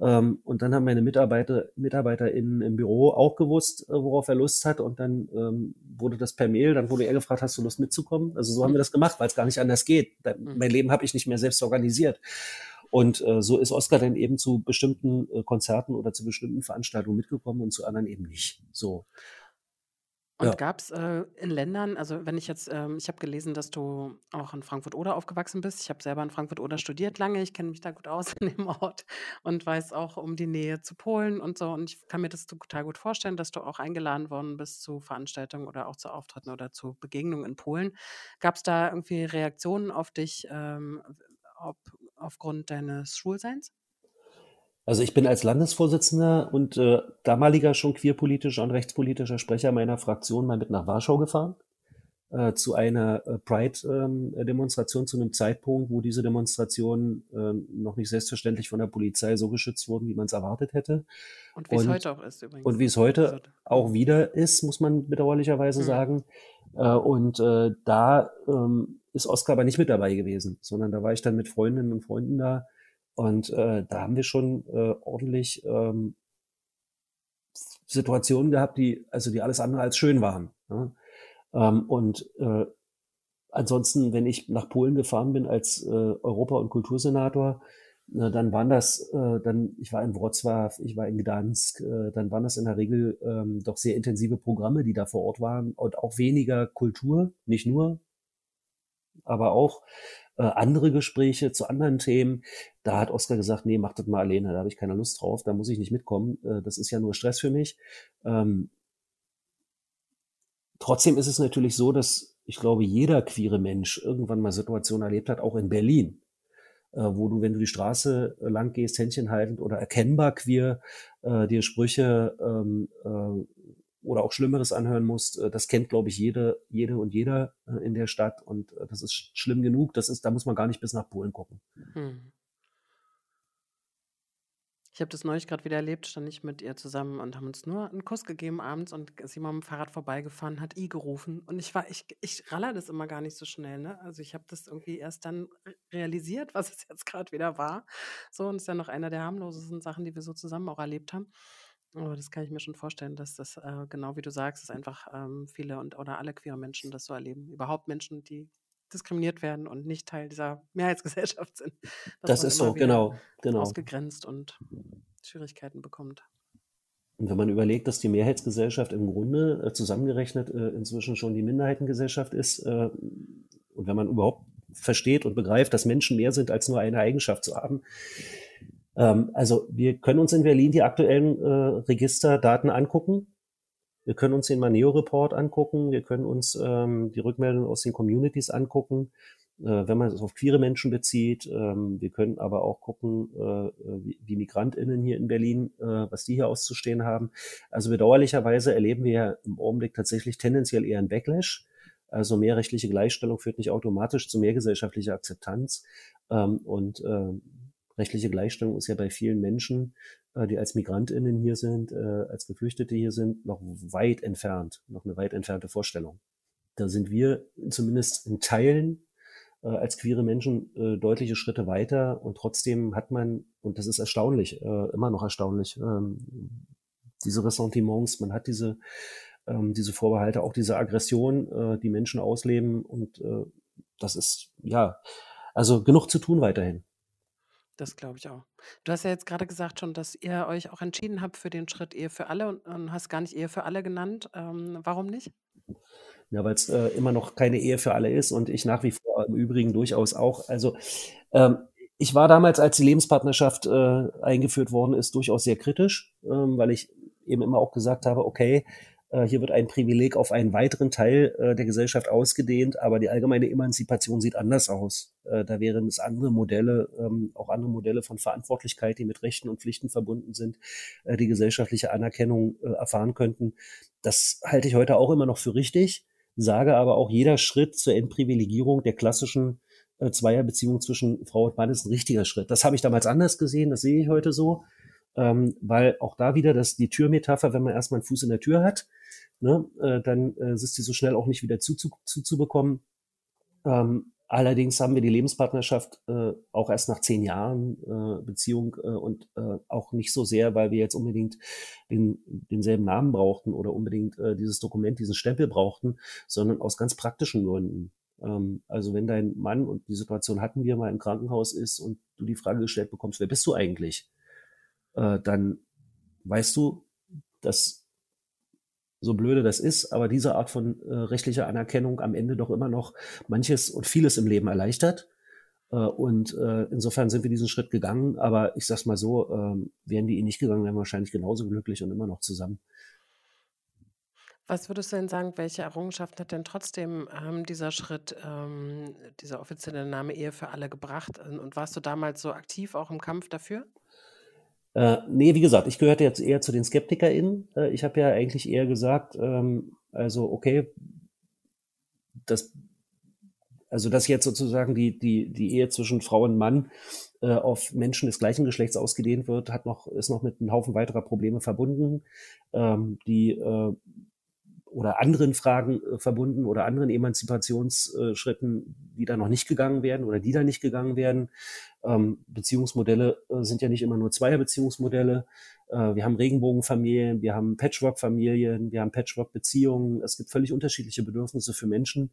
Ähm, und dann haben meine Mitarbeiter, MitarbeiterInnen im Büro auch gewusst, äh, worauf er Lust hat. Und dann ähm, wurde das per Mail, dann wurde er gefragt, hast du Lust mitzukommen? Also so haben wir das gemacht, weil es gar nicht anders geht. Mhm. mein Leben habe ich nicht mehr selbst organisiert. Und äh, so ist Oskar dann eben zu bestimmten äh, Konzerten oder zu bestimmten Veranstaltungen mitgekommen und zu anderen eben nicht. So. Und Ja. gab es äh, in Ländern, also wenn ich jetzt, ähm, ich habe gelesen, dass du auch in Frankfurt-Oder aufgewachsen bist. Ich habe selber in Frankfurt-Oder studiert lange. Ich kenne mich da gut aus [LAUGHS] in dem Ort und weiß auch um die Nähe zu Polen und so. Und ich kann mir das total gut vorstellen, dass du auch eingeladen worden bist zu Veranstaltungen oder auch zu Auftritten oder zu Begegnungen in Polen. Gab es da irgendwie Reaktionen auf dich, ähm, ob, aufgrund deines Schwulseins? Also ich bin als Landesvorsitzender und äh, damaliger schon queerpolitischer und rechtspolitischer Sprecher meiner Fraktion mal mit nach Warschau gefahren äh, zu einer äh, Pride-Demonstration ähm, zu einem Zeitpunkt, wo diese Demonstrationen äh, noch nicht selbstverständlich von der Polizei so geschützt wurden, wie man es erwartet hätte. Und wie es heute auch ist übrigens. Und wie es heute also, auch wieder ist, muss man bedauerlicherweise mhm. sagen. Äh, und äh, da ähm, ist Oskar aber nicht mit dabei gewesen, sondern da war ich dann mit Freundinnen und Freunden da und äh, da haben wir schon äh, ordentlich ähm, Situationen gehabt, die also die alles andere als schön waren. Ja? Ähm, und äh, ansonsten, wenn ich nach Polen gefahren bin als äh, Europa- und Kultursenator, äh, dann waren das, äh, dann ich war in Wrocław, ich war in Gdansk, äh, dann waren das in der Regel ähm, doch sehr intensive Programme, die da vor Ort waren und auch weniger Kultur, nicht nur, aber auch äh, andere Gespräche zu anderen Themen. Da hat Oskar gesagt, nee, mach das mal alleine, da habe ich keine Lust drauf, da muss ich nicht mitkommen. Äh, das ist ja nur Stress für mich. Ähm, trotzdem ist es natürlich so, dass ich glaube, jeder queere Mensch irgendwann mal Situationen erlebt hat, auch in Berlin, äh, wo du, wenn du die Straße lang gehst, Händchen haltend oder erkennbar queer, äh, dir Sprüche ähm, äh, oder auch Schlimmeres anhören musst, äh, das kennt, glaube ich, jede, jede und jeder äh, in der Stadt und äh, das ist schlimm genug. Das ist, da muss man gar nicht bis nach Polen gucken. Hm. Ich habe das neulich gerade wieder erlebt, stand ich mit ihr zusammen und haben uns nur einen Kuss gegeben abends und sie mal mit dem Fahrrad vorbeigefahren, hat I gerufen. Und ich war, ich, ich raller das immer gar nicht so schnell, ne? Also ich habe das irgendwie erst dann realisiert, was es jetzt gerade wieder war. So, und ist ja noch einer der harmlosesten Sachen, die wir so zusammen auch erlebt haben. Oh, das kann ich mir schon vorstellen, dass das, äh, genau wie du sagst, dass einfach ähm, viele und oder alle queere Menschen das so erleben. Überhaupt Menschen, die diskriminiert werden und nicht Teil dieser [LAUGHS] Mehrheitsgesellschaft sind. Das ist so, genau, genau. Ausgegrenzt und Schwierigkeiten bekommt. Und wenn man überlegt, dass die Mehrheitsgesellschaft im Grunde äh, zusammengerechnet äh, inzwischen schon die Minderheitengesellschaft ist, äh, und wenn man überhaupt versteht und begreift, dass Menschen mehr sind als nur eine Eigenschaft zu haben, ähm, also wir können uns in Berlin die aktuellen äh, Registerdaten angucken. Wir können uns den Maneo-Report angucken. Wir können uns ähm, die Rückmeldungen aus den Communities angucken, äh, wenn man es auf queere Menschen bezieht. Ähm, wir können aber auch gucken, äh, wie, wie MigrantInnen hier in Berlin, äh, was die hier auszustehen haben. Also bedauerlicherweise erleben wir ja im Augenblick tatsächlich tendenziell eher einen Backlash. Also mehr rechtliche Gleichstellung führt nicht automatisch zu mehr gesellschaftlicher Akzeptanz. Ähm, und äh, rechtliche Gleichstellung ist ja bei vielen Menschen, äh, die als MigrantInnen hier sind, äh, als Geflüchtete hier sind, noch weit entfernt, noch eine weit entfernte Vorstellung. Da sind wir zumindest in Teilen äh, als queere Menschen äh, deutliche Schritte weiter und trotzdem hat man, und das ist erstaunlich, äh, immer noch erstaunlich, ähm, diese Ressentiments, man hat diese, ähm, diese Vorbehalte, auch diese Aggression, äh, die Menschen ausleben und äh, das ist, ja, also genug zu tun weiterhin. Das glaube ich auch. Du hast ja jetzt gerade gesagt schon, dass ihr euch auch entschieden habt für den Schritt Ehe für alle und, und hast gar nicht Ehe für alle genannt. Ähm, warum nicht? Ja, weil es äh, immer noch keine Ehe für alle ist und ich nach wie vor im Übrigen durchaus auch. Also ähm, ich war damals, als die Lebenspartnerschaft äh, eingeführt worden ist, durchaus sehr kritisch, ähm, weil ich eben immer auch gesagt habe, okay, hier wird ein Privileg auf einen weiteren Teil äh, der Gesellschaft ausgedehnt, aber die allgemeine Emanzipation sieht anders aus. Äh, da wären es andere Modelle, ähm, auch andere Modelle von Verantwortlichkeit, die mit Rechten und Pflichten verbunden sind, die gesellschaftliche Anerkennung erfahren könnten. Das halte ich heute auch immer noch für richtig, sage aber auch, jeder Schritt zur Entprivilegierung der klassischen Zweierbeziehung zwischen Frau und Mann ist ein richtiger Schritt. Das habe ich damals anders gesehen, das sehe ich heute so ähm, weil auch da wieder das die Türmetapher, wenn man erstmal einen Fuß in der Tür hat, ne, äh, dann äh, ist die so schnell auch nicht wieder zuzubekommen. Zu, zu ähm, allerdings haben wir die Lebenspartnerschaft äh, auch erst nach zehn Jahren äh, Beziehung äh, und äh, auch nicht so sehr, weil wir jetzt unbedingt den, denselben Namen brauchten oder unbedingt äh, dieses Dokument, diesen Stempel brauchten, sondern aus ganz praktischen Gründen. Ähm, also wenn dein Mann, und die Situation hatten wir mal im Krankenhaus ist und du die Frage gestellt bekommst, wer bist du eigentlich? Äh, dann weißt du, dass so blöde das ist, aber diese Art von äh, rechtlicher Anerkennung am Ende doch immer noch manches und vieles im Leben erleichtert. Äh, und äh, insofern sind wir diesen Schritt gegangen, aber ich sag's mal so, äh, wären die ihn nicht gegangen, wären wir wahrscheinlich genauso glücklich und immer noch zusammen. Was würdest du denn sagen, welche Errungenschaften hat denn trotzdem ähm, dieser Schritt, ähm, dieser offizielle Name Ehe für alle gebracht? Und warst du damals so aktiv auch im Kampf dafür? Äh, nee, wie gesagt, ich gehörte jetzt eher zu den SkeptikerInnen. Äh, ich habe ja eigentlich eher gesagt, ähm, also okay, das, also dass jetzt sozusagen die, die, die Ehe zwischen Frau und Mann äh, auf Menschen des gleichen Geschlechts ausgedehnt wird, hat noch, ist noch mit einem Haufen weiterer Probleme verbunden, ähm, die äh, oder anderen Fragen äh, verbunden oder anderen Emanzipationsschritten, die da noch nicht gegangen werden oder die da nicht gegangen werden. Ähm, Beziehungsmodelle äh, sind ja nicht immer nur Zweierbeziehungsmodelle. Äh, wir haben Regenbogenfamilien, wir haben Patchwork-Familien, wir haben Patchwork-Beziehungen. Es gibt völlig unterschiedliche Bedürfnisse für Menschen,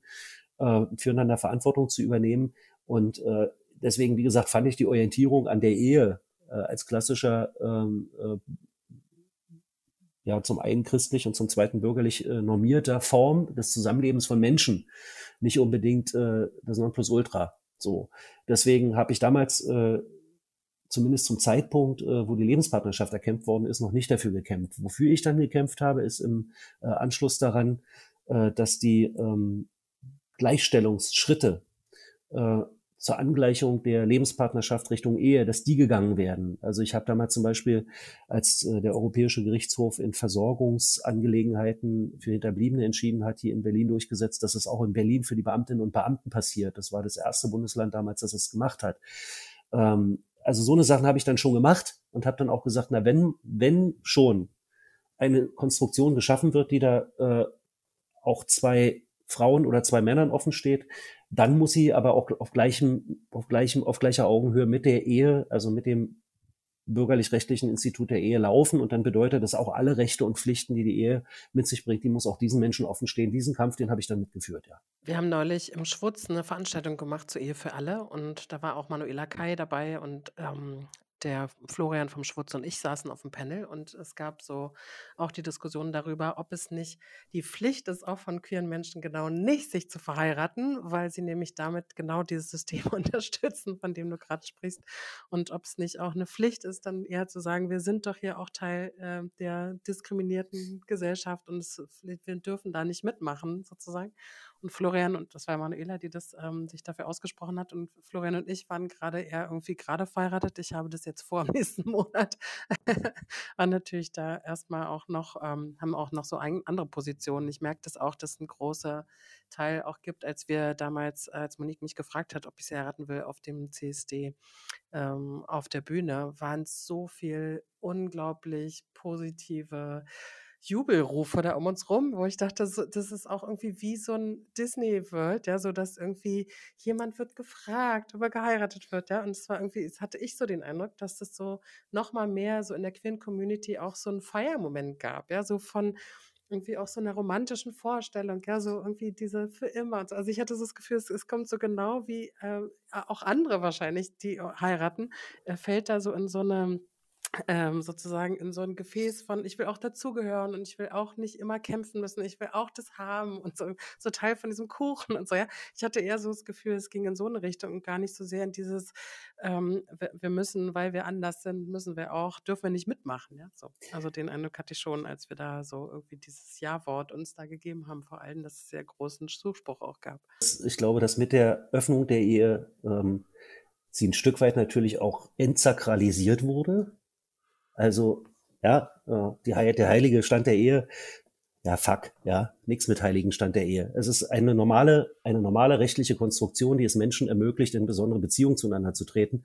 äh, füreinander Verantwortung zu übernehmen. Und äh, deswegen, wie gesagt, fand ich die Orientierung an der Ehe äh, als klassischer ähm, äh, ja zum einen christlich und zum zweiten bürgerlich äh, normierter Form des Zusammenlebens von Menschen nicht unbedingt äh, das Nonplusultra. So, deswegen habe ich damals äh, zumindest zum Zeitpunkt, äh, wo die Lebenspartnerschaft erkämpft worden ist, noch nicht dafür gekämpft. Wofür ich dann gekämpft habe, ist im äh, Anschluss daran, äh, dass die ähm, Gleichstellungsschritte äh, zur Angleichung der Lebenspartnerschaft Richtung Ehe, dass die gegangen werden. Also ich habe damals zum Beispiel, als äh, der Europäische Gerichtshof in Versorgungsangelegenheiten für Hinterbliebene entschieden hat, hier in Berlin durchgesetzt, dass es auch in Berlin für die Beamtinnen und Beamten passiert. Das war das erste Bundesland damals, das es gemacht hat. Ähm, also so eine Sachen habe ich dann schon gemacht und habe dann auch gesagt, na wenn, wenn schon eine Konstruktion geschaffen wird, die da äh, auch zwei Frauen oder zwei Männern offen steht, dann muss sie aber auch auf gleichem, auf gleichem, auf gleicher Augenhöhe mit der Ehe, also mit dem bürgerlich-rechtlichen Institut der Ehe laufen. Und dann bedeutet das auch alle Rechte und Pflichten, die die Ehe mit sich bringt, die muss auch diesen Menschen offen stehen. Diesen Kampf, den habe ich dann mitgeführt, ja. Wir haben neulich im Schwutz eine Veranstaltung gemacht zur Ehe für alle und da war auch Manuela Kai dabei und ähm, der Florian vom Schwutz und ich saßen auf dem Panel und es gab so auch die Diskussion darüber, ob es nicht die Pflicht ist, auch von queeren Menschen genau nicht, sich zu verheiraten, weil sie nämlich damit genau dieses System [LAUGHS] unterstützen, von dem du gerade sprichst. Und ob es nicht auch eine Pflicht ist, dann eher zu sagen, wir sind doch hier auch Teil äh, der diskriminierten Gesellschaft und es, wir dürfen da nicht mitmachen, sozusagen. Und Florian, und das war Manuela, die das ähm, sich dafür ausgesprochen hat. Und Florian und ich waren gerade eher irgendwie gerade verheiratet. Ich habe das jetzt vor im [LAUGHS] nächsten Monat. [LAUGHS] waren natürlich da erstmal auch noch, ähm, haben auch noch so ein, andere Positionen. Ich merke das auch, dass ein großer Teil auch gibt, als wir damals, als Monique mich gefragt hat, ob ich sie heiraten will auf dem CSD ähm, auf der Bühne, waren so viel unglaublich positive Jubelrufe da um uns rum, wo ich dachte, das ist auch irgendwie wie so ein Disney World, ja, so dass irgendwie jemand wird gefragt, ob er geheiratet wird, ja, und es war irgendwie, es hatte ich so den Eindruck, dass das so nochmal mehr so in der Queer Community auch so einen Feiermoment gab, ja, so von irgendwie auch so einer romantischen Vorstellung, ja, so irgendwie diese für immer. Also ich hatte so das Gefühl, es, es kommt so genau wie äh, auch andere wahrscheinlich, die heiraten, äh, fällt da so in so eine ähm, sozusagen in so ein Gefäß von, ich will auch dazugehören und ich will auch nicht immer kämpfen müssen, ich will auch das haben und so, so Teil von diesem Kuchen und so, ja. Ich hatte eher so das Gefühl, es ging in so eine Richtung und gar nicht so sehr in dieses, ähm, wir müssen, weil wir anders sind, müssen wir auch, dürfen wir nicht mitmachen, ja. So. Also den Eindruck hatte ich schon, als wir da so irgendwie dieses Ja-Wort uns da gegeben haben, vor allem, dass es sehr großen Zuspruch auch gab. Ich glaube, dass mit der Öffnung der Ehe ähm, sie ein Stück weit natürlich auch entsakralisiert wurde also, ja, äh, die, der heilige Stand der Ehe, ja, fuck, ja, nichts mit heiligen Stand der Ehe. Es ist eine normale, eine normale rechtliche Konstruktion, die es Menschen ermöglicht, in besondere Beziehungen zueinander zu treten.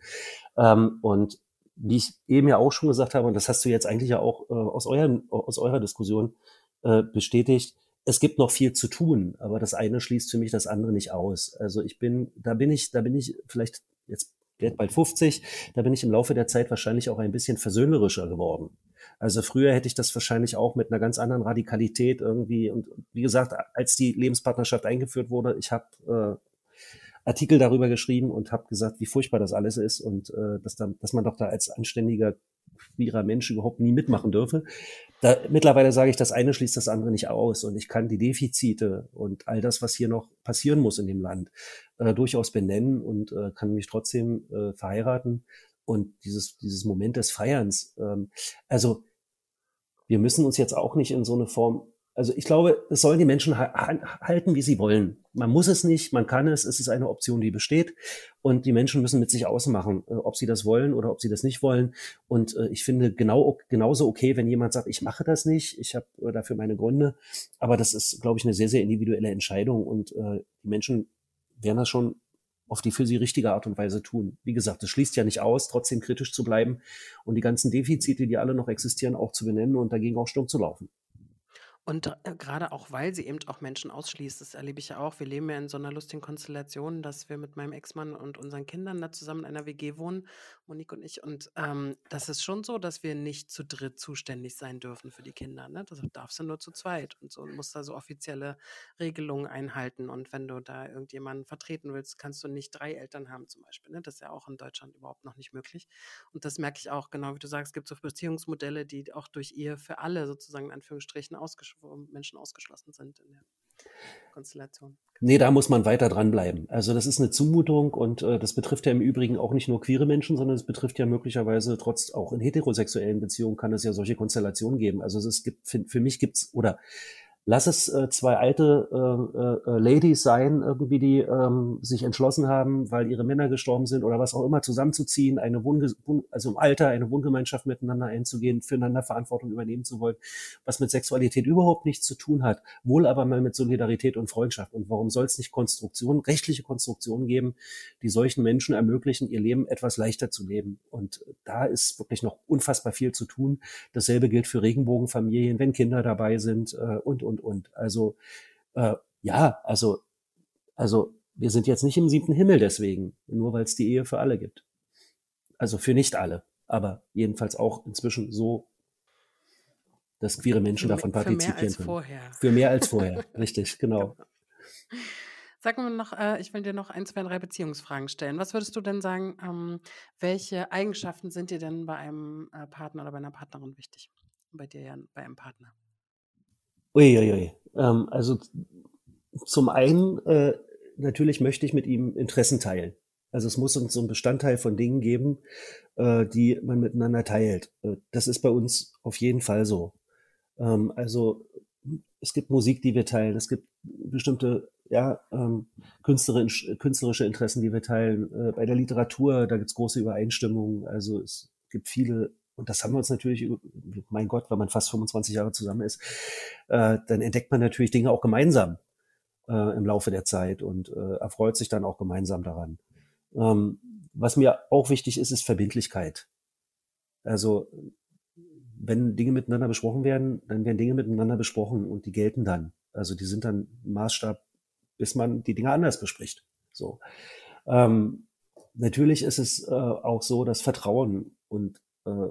Ähm, und wie ich eben ja auch schon gesagt habe, und das hast du jetzt eigentlich ja auch äh, aus, euren, aus eurer Diskussion äh, bestätigt, es gibt noch viel zu tun, aber das eine schließt für mich das andere nicht aus. Also ich bin, da bin ich, da bin ich vielleicht jetzt werde bald 50, da bin ich im Laufe der Zeit wahrscheinlich auch ein bisschen versöhnerischer geworden. Also früher hätte ich das wahrscheinlich auch mit einer ganz anderen Radikalität irgendwie und wie gesagt, als die Lebenspartnerschaft eingeführt wurde, ich habe äh, Artikel darüber geschrieben und habe gesagt, wie furchtbar das alles ist und äh, dass, da, dass man doch da als anständiger queerer Mensch überhaupt nie mitmachen dürfe. Da, mittlerweile sage ich, das eine schließt das andere nicht aus und ich kann die Defizite und all das, was hier noch passieren muss in dem Land, äh, durchaus benennen und äh, kann mich trotzdem äh, verheiraten und dieses, dieses Moment des Feierns. Ähm, also wir müssen uns jetzt auch nicht in so eine Form also ich glaube, es sollen die Menschen halten, wie sie wollen. Man muss es nicht, man kann es, es ist eine Option, die besteht. Und die Menschen müssen mit sich ausmachen, äh, ob sie das wollen oder ob sie das nicht wollen. Und äh, ich finde genau genauso okay, wenn jemand sagt, ich mache das nicht, ich habe äh, dafür meine Gründe. Aber das ist, glaube ich, eine sehr, sehr individuelle Entscheidung. Und die Menschen werden das schon auf die für sie richtige Art und Weise tun. Wie gesagt, es schließt ja nicht aus, trotzdem kritisch zu bleiben und die ganzen Defizite, die alle noch existieren, auch zu benennen und dagegen auch stumm zu laufen. Und äh, gerade auch, weil sie eben auch Menschen ausschließt, das erlebe ich ja auch. Wir leben ja in so einer lustigen Konstellation, dass wir mit meinem Ex-Mann und unseren Kindern da zusammen in einer WG wohnen, Monique und ich. Und ähm, das ist schon so, dass wir nicht zu dritt zuständig sein dürfen für die Kinder. Ne? Das darfst du nur zu zweit und so und musst da so offizielle Regelungen einhalten. Und wenn du da irgendjemanden vertreten willst, kannst du nicht drei Eltern haben zum Beispiel. Ne? Das ist ja auch in Deutschland überhaupt noch nicht möglich. Und das merke ich auch, genau wie du sagst, es gibt so Beziehungsmodelle, die auch durch ihr für alle sozusagen in Anführungsstrichen ausgeschlossen Menschen ausgeschlossen sind in der Konstellation. Nee, da muss man weiter dranbleiben. Also das ist eine Zumutung und äh, das betrifft ja im Übrigen auch nicht nur queere Menschen, sondern es betrifft ja möglicherweise trotz auch in heterosexuellen Beziehungen kann es ja solche Konstellationen geben. Also es gibt für, für mich gibt's oder lass es äh, zwei alte äh, äh, Ladies sein, irgendwie, die ähm, sich entschlossen haben, weil ihre Männer gestorben sind oder was auch immer, zusammenzuziehen, eine Wohnge also im Alter eine Wohngemeinschaft miteinander einzugehen, füreinander Verantwortung übernehmen zu wollen, was mit Sexualität überhaupt nichts zu tun hat, wohl aber mal mit Solidarität und Freundschaft. Und warum soll es nicht Konstruktionen, rechtliche Konstruktionen geben, die solchen Menschen ermöglichen, ihr Leben etwas leichter zu leben? Und da ist wirklich noch unfassbar viel zu tun. Dasselbe gilt für Regenbogenfamilien, wenn Kinder dabei sind äh, und, und und, und. Also äh, ja, also, also wir sind jetzt nicht im siebten Himmel deswegen, nur weil es die Ehe für alle gibt. Also für nicht alle, aber jedenfalls auch inzwischen so, dass queere Menschen für, davon partizipieren für mehr als können. Vorher. Für mehr als vorher, [LAUGHS] richtig, genau. genau. Sag mal noch, äh, ich will dir noch ein, zwei, drei Beziehungsfragen stellen. Was würdest du denn sagen, ähm, welche Eigenschaften sind dir denn bei einem äh, Partner oder bei einer Partnerin wichtig? Bei dir ja bei einem Partner. Uiuiui. Ähm, also zum einen, äh, natürlich möchte ich mit ihm Interessen teilen. Also es muss uns so einen Bestandteil von Dingen geben, äh, die man miteinander teilt. Äh, das ist bei uns auf jeden Fall so. Ähm, also es gibt Musik, die wir teilen. Es gibt bestimmte ja, ähm, künstlerische Interessen, die wir teilen. Äh, bei der Literatur, da gibt es große Übereinstimmungen. Also es gibt viele und das haben wir uns natürlich, mein Gott, wenn man fast 25 Jahre zusammen ist, äh, dann entdeckt man natürlich Dinge auch gemeinsam äh, im Laufe der Zeit und äh, erfreut sich dann auch gemeinsam daran. Ähm, was mir auch wichtig ist, ist Verbindlichkeit. Also wenn Dinge miteinander besprochen werden, dann werden Dinge miteinander besprochen und die gelten dann. Also die sind dann Maßstab, bis man die Dinge anders bespricht. So. Ähm, natürlich ist es äh, auch so, dass Vertrauen und äh,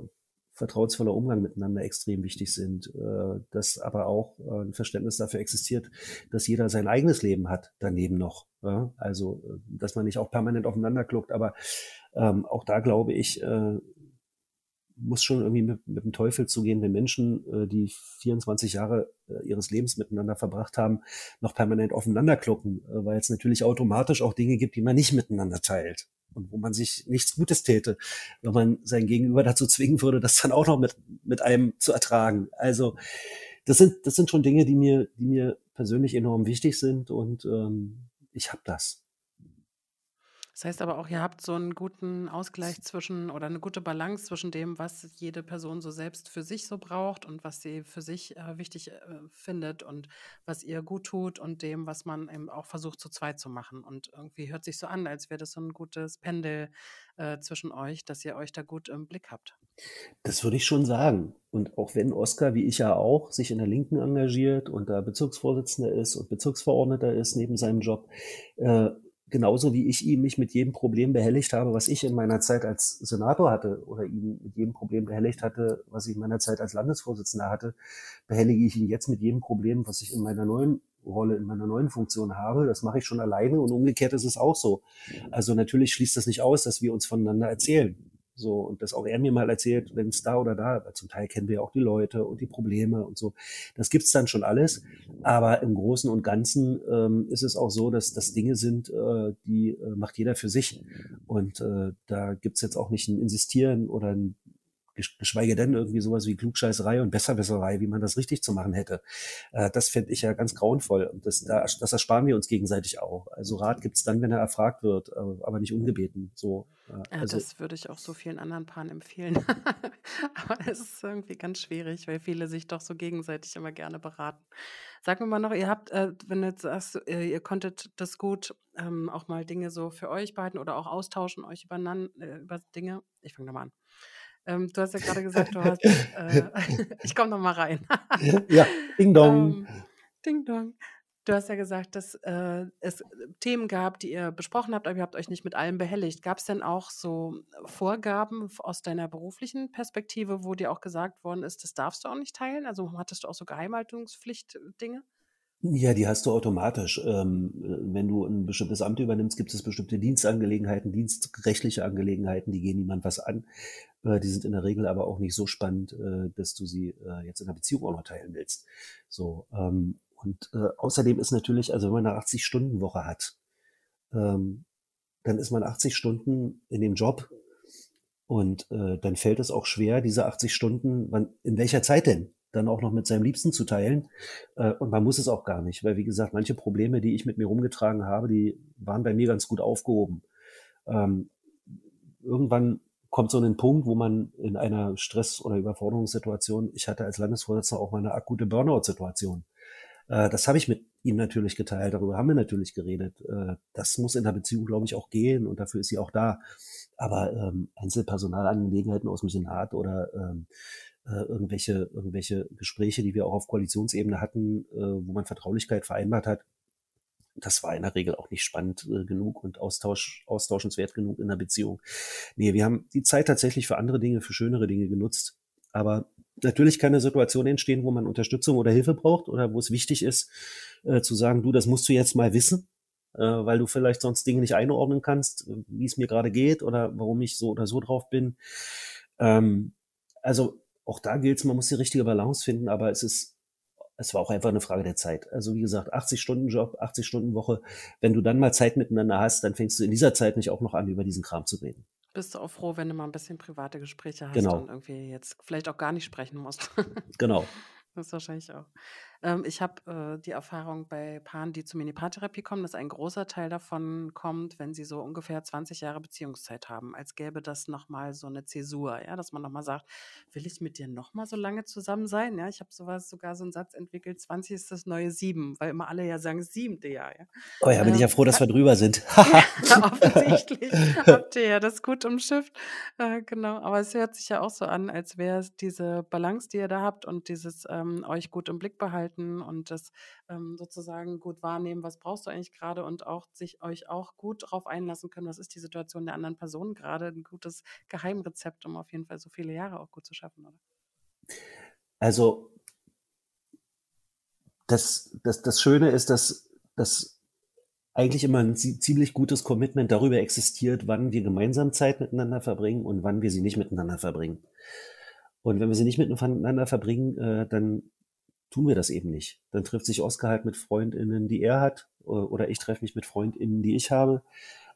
vertrauensvoller Umgang miteinander extrem wichtig sind, äh, dass aber auch äh, ein Verständnis dafür existiert, dass jeder sein eigenes Leben hat daneben noch. Ja? Also, äh, dass man nicht auch permanent aufeinander kluckt, aber ähm, auch da glaube ich, äh, muss schon irgendwie mit, mit dem Teufel zugehen, wenn Menschen, äh, die 24 Jahre äh, ihres Lebens miteinander verbracht haben, noch permanent aufeinander klucken, äh, weil es natürlich automatisch auch Dinge gibt, die man nicht miteinander teilt und wo man sich nichts Gutes täte, wenn man sein Gegenüber dazu zwingen würde, das dann auch noch mit, mit einem zu ertragen. Also das sind, das sind schon Dinge, die mir, die mir persönlich enorm wichtig sind und ähm, ich habe das. Das heißt aber auch, ihr habt so einen guten Ausgleich zwischen oder eine gute Balance zwischen dem, was jede Person so selbst für sich so braucht und was sie für sich äh, wichtig äh, findet und was ihr gut tut und dem, was man eben auch versucht zu zweit zu machen. Und irgendwie hört sich so an, als wäre das so ein gutes Pendel äh, zwischen euch, dass ihr euch da gut im Blick habt. Das würde ich schon sagen. Und auch wenn Oskar, wie ich ja auch, sich in der Linken engagiert und da Bezirksvorsitzender ist und Bezirksverordneter ist neben seinem Job, äh, genauso wie ich ihm mich mit jedem Problem behelligt habe, was ich in meiner Zeit als Senator hatte oder ihm mit jedem Problem behelligt hatte, was ich in meiner Zeit als Landesvorsitzender hatte, behellige ich ihn jetzt mit jedem Problem, was ich in meiner neuen Rolle, in meiner neuen Funktion habe. Das mache ich schon alleine und umgekehrt ist es auch so. Also natürlich schließt das nicht aus, dass wir uns voneinander erzählen. So, und das auch er mir mal erzählt, wenn es da oder da, weil zum Teil kennen wir auch die Leute und die Probleme und so. Das gibt's dann schon alles. Aber im Großen und Ganzen ähm, ist es auch so, dass das Dinge sind, äh, die äh, macht jeder für sich. Und äh, da gibt's jetzt auch nicht ein Insistieren oder ein geschweige denn irgendwie sowas wie Klugscheißerei und Besserwisserei, wie man das richtig zu machen hätte. Äh, das fände ich ja ganz grauenvoll. Und das, da, das ersparen wir uns gegenseitig auch. Also Rat gibt's dann, wenn er erfragt wird, äh, aber nicht ungebeten. So, äh, also, das würde ich auch so vielen anderen Paaren empfehlen. [LAUGHS] aber es ist irgendwie ganz schwierig, weil viele sich doch so gegenseitig immer gerne beraten. Sag mir mal noch, ihr habt, äh, wenn du jetzt sagst, ihr konntet das gut ähm, auch mal Dinge so für euch beiden oder auch austauschen, euch übereinander, über Dinge. Ich fange nochmal an. Ähm, du hast ja gerade [LAUGHS] gesagt, du hast, äh, [LAUGHS] ich komme noch mal rein. [LAUGHS] ja, Ding Dong. Ähm, Ding Dong. Du hast ja gesagt, dass äh, es Themen gab, die ihr besprochen habt, aber ihr habt euch nicht mit allem behelligt. Gab es denn auch so Vorgaben aus deiner beruflichen Perspektive, wo dir auch gesagt worden ist, das darfst du auch nicht teilen? Also hattest du auch so Geheimhaltungspflicht-Dinge? Ja, die hast du automatisch. Ähm, wenn du ein bestimmtes Amt übernimmst, gibt es bestimmte Dienstangelegenheiten, dienstrechtliche Angelegenheiten, die gehen niemand was an. Äh, die sind in der Regel aber auch nicht so spannend, äh, dass du sie äh, jetzt in der Beziehung auch noch teilen willst. So, ähm, und außerdem ist natürlich, also wenn man eine 80-Stunden-Woche hat, ähm, dann ist man 80 Stunden in dem Job und dann fällt es auch schwer, diese 80 Stunden, in welcher Zeit denn? Dann auch noch mit seinem Liebsten zu teilen. Äh, und man muss es auch gar nicht, weil wie gesagt, manche Probleme, die ich mit mir rumgetragen habe, die waren bei mir ganz gut aufgehoben. Ähm, irgendwann kommt so ein Punkt, wo man in einer Stress- oder Überforderungssituation, ich hatte als Landesvorsitzender auch mal eine akute Burnout-Situation. Äh, das habe ich mit ihm natürlich geteilt, darüber haben wir natürlich geredet. Äh, das muss in der Beziehung, glaube ich, auch gehen und dafür ist sie auch da. Aber ähm, Einzelpersonalangelegenheiten aus dem Senat oder ähm, äh, irgendwelche, irgendwelche Gespräche, die wir auch auf Koalitionsebene hatten, äh, wo man Vertraulichkeit vereinbart hat, das war in der Regel auch nicht spannend äh, genug und austausch, austauschenswert genug in der Beziehung. Nee, wir haben die Zeit tatsächlich für andere Dinge, für schönere Dinge genutzt. Aber natürlich kann eine Situation entstehen, wo man Unterstützung oder Hilfe braucht oder wo es wichtig ist, äh, zu sagen, du, das musst du jetzt mal wissen, äh, weil du vielleicht sonst Dinge nicht einordnen kannst, wie es mir gerade geht oder warum ich so oder so drauf bin. Ähm, also auch da gilt es, man muss die richtige Balance finden, aber es ist es war auch einfach eine Frage der Zeit. Also wie gesagt, 80 Stunden Job, 80 Stunden Woche. Wenn du dann mal Zeit miteinander hast, dann fängst du in dieser Zeit nicht auch noch an, über diesen Kram zu reden. Bist du auch froh, wenn du mal ein bisschen private Gespräche hast genau. und irgendwie jetzt vielleicht auch gar nicht sprechen musst. [LAUGHS] genau. Das ist wahrscheinlich auch. Ähm, ich habe äh, die Erfahrung bei Paaren, die zur Minipaartherapie kommen, dass ein großer Teil davon kommt, wenn sie so ungefähr 20 Jahre Beziehungszeit haben, als gäbe das nochmal so eine Zäsur, ja, dass man nochmal sagt, will ich mit dir nochmal so lange zusammen sein? Ja, ich habe sowas sogar so einen Satz entwickelt, 20 ist das neue sieben, weil immer alle ja sagen, siebte Jahr, ja. Oh ja, bin ähm, ich ja ähm, froh, dass wir drüber sind. [LAUGHS] [LAUGHS] offensichtlich habt ihr ja das gut umschifft. Äh, genau, aber es hört sich ja auch so an, als wäre es diese Balance, die ihr da habt und dieses ähm, euch gut im Blick behalten halten und das ähm, sozusagen gut wahrnehmen, was brauchst du eigentlich gerade und auch sich euch auch gut darauf einlassen können, was ist die Situation der anderen Person gerade, ein gutes Geheimrezept, um auf jeden Fall so viele Jahre auch gut zu schaffen, oder? Also das, das, das Schöne ist, dass, dass eigentlich immer ein ziemlich gutes Commitment darüber existiert, wann wir gemeinsam Zeit miteinander verbringen und wann wir sie nicht miteinander verbringen. Und wenn wir sie nicht miteinander verbringen, äh, dann tun wir das eben nicht. Dann trifft sich Oskar halt mit Freundinnen, die er hat, oder ich treffe mich mit Freundinnen, die ich habe.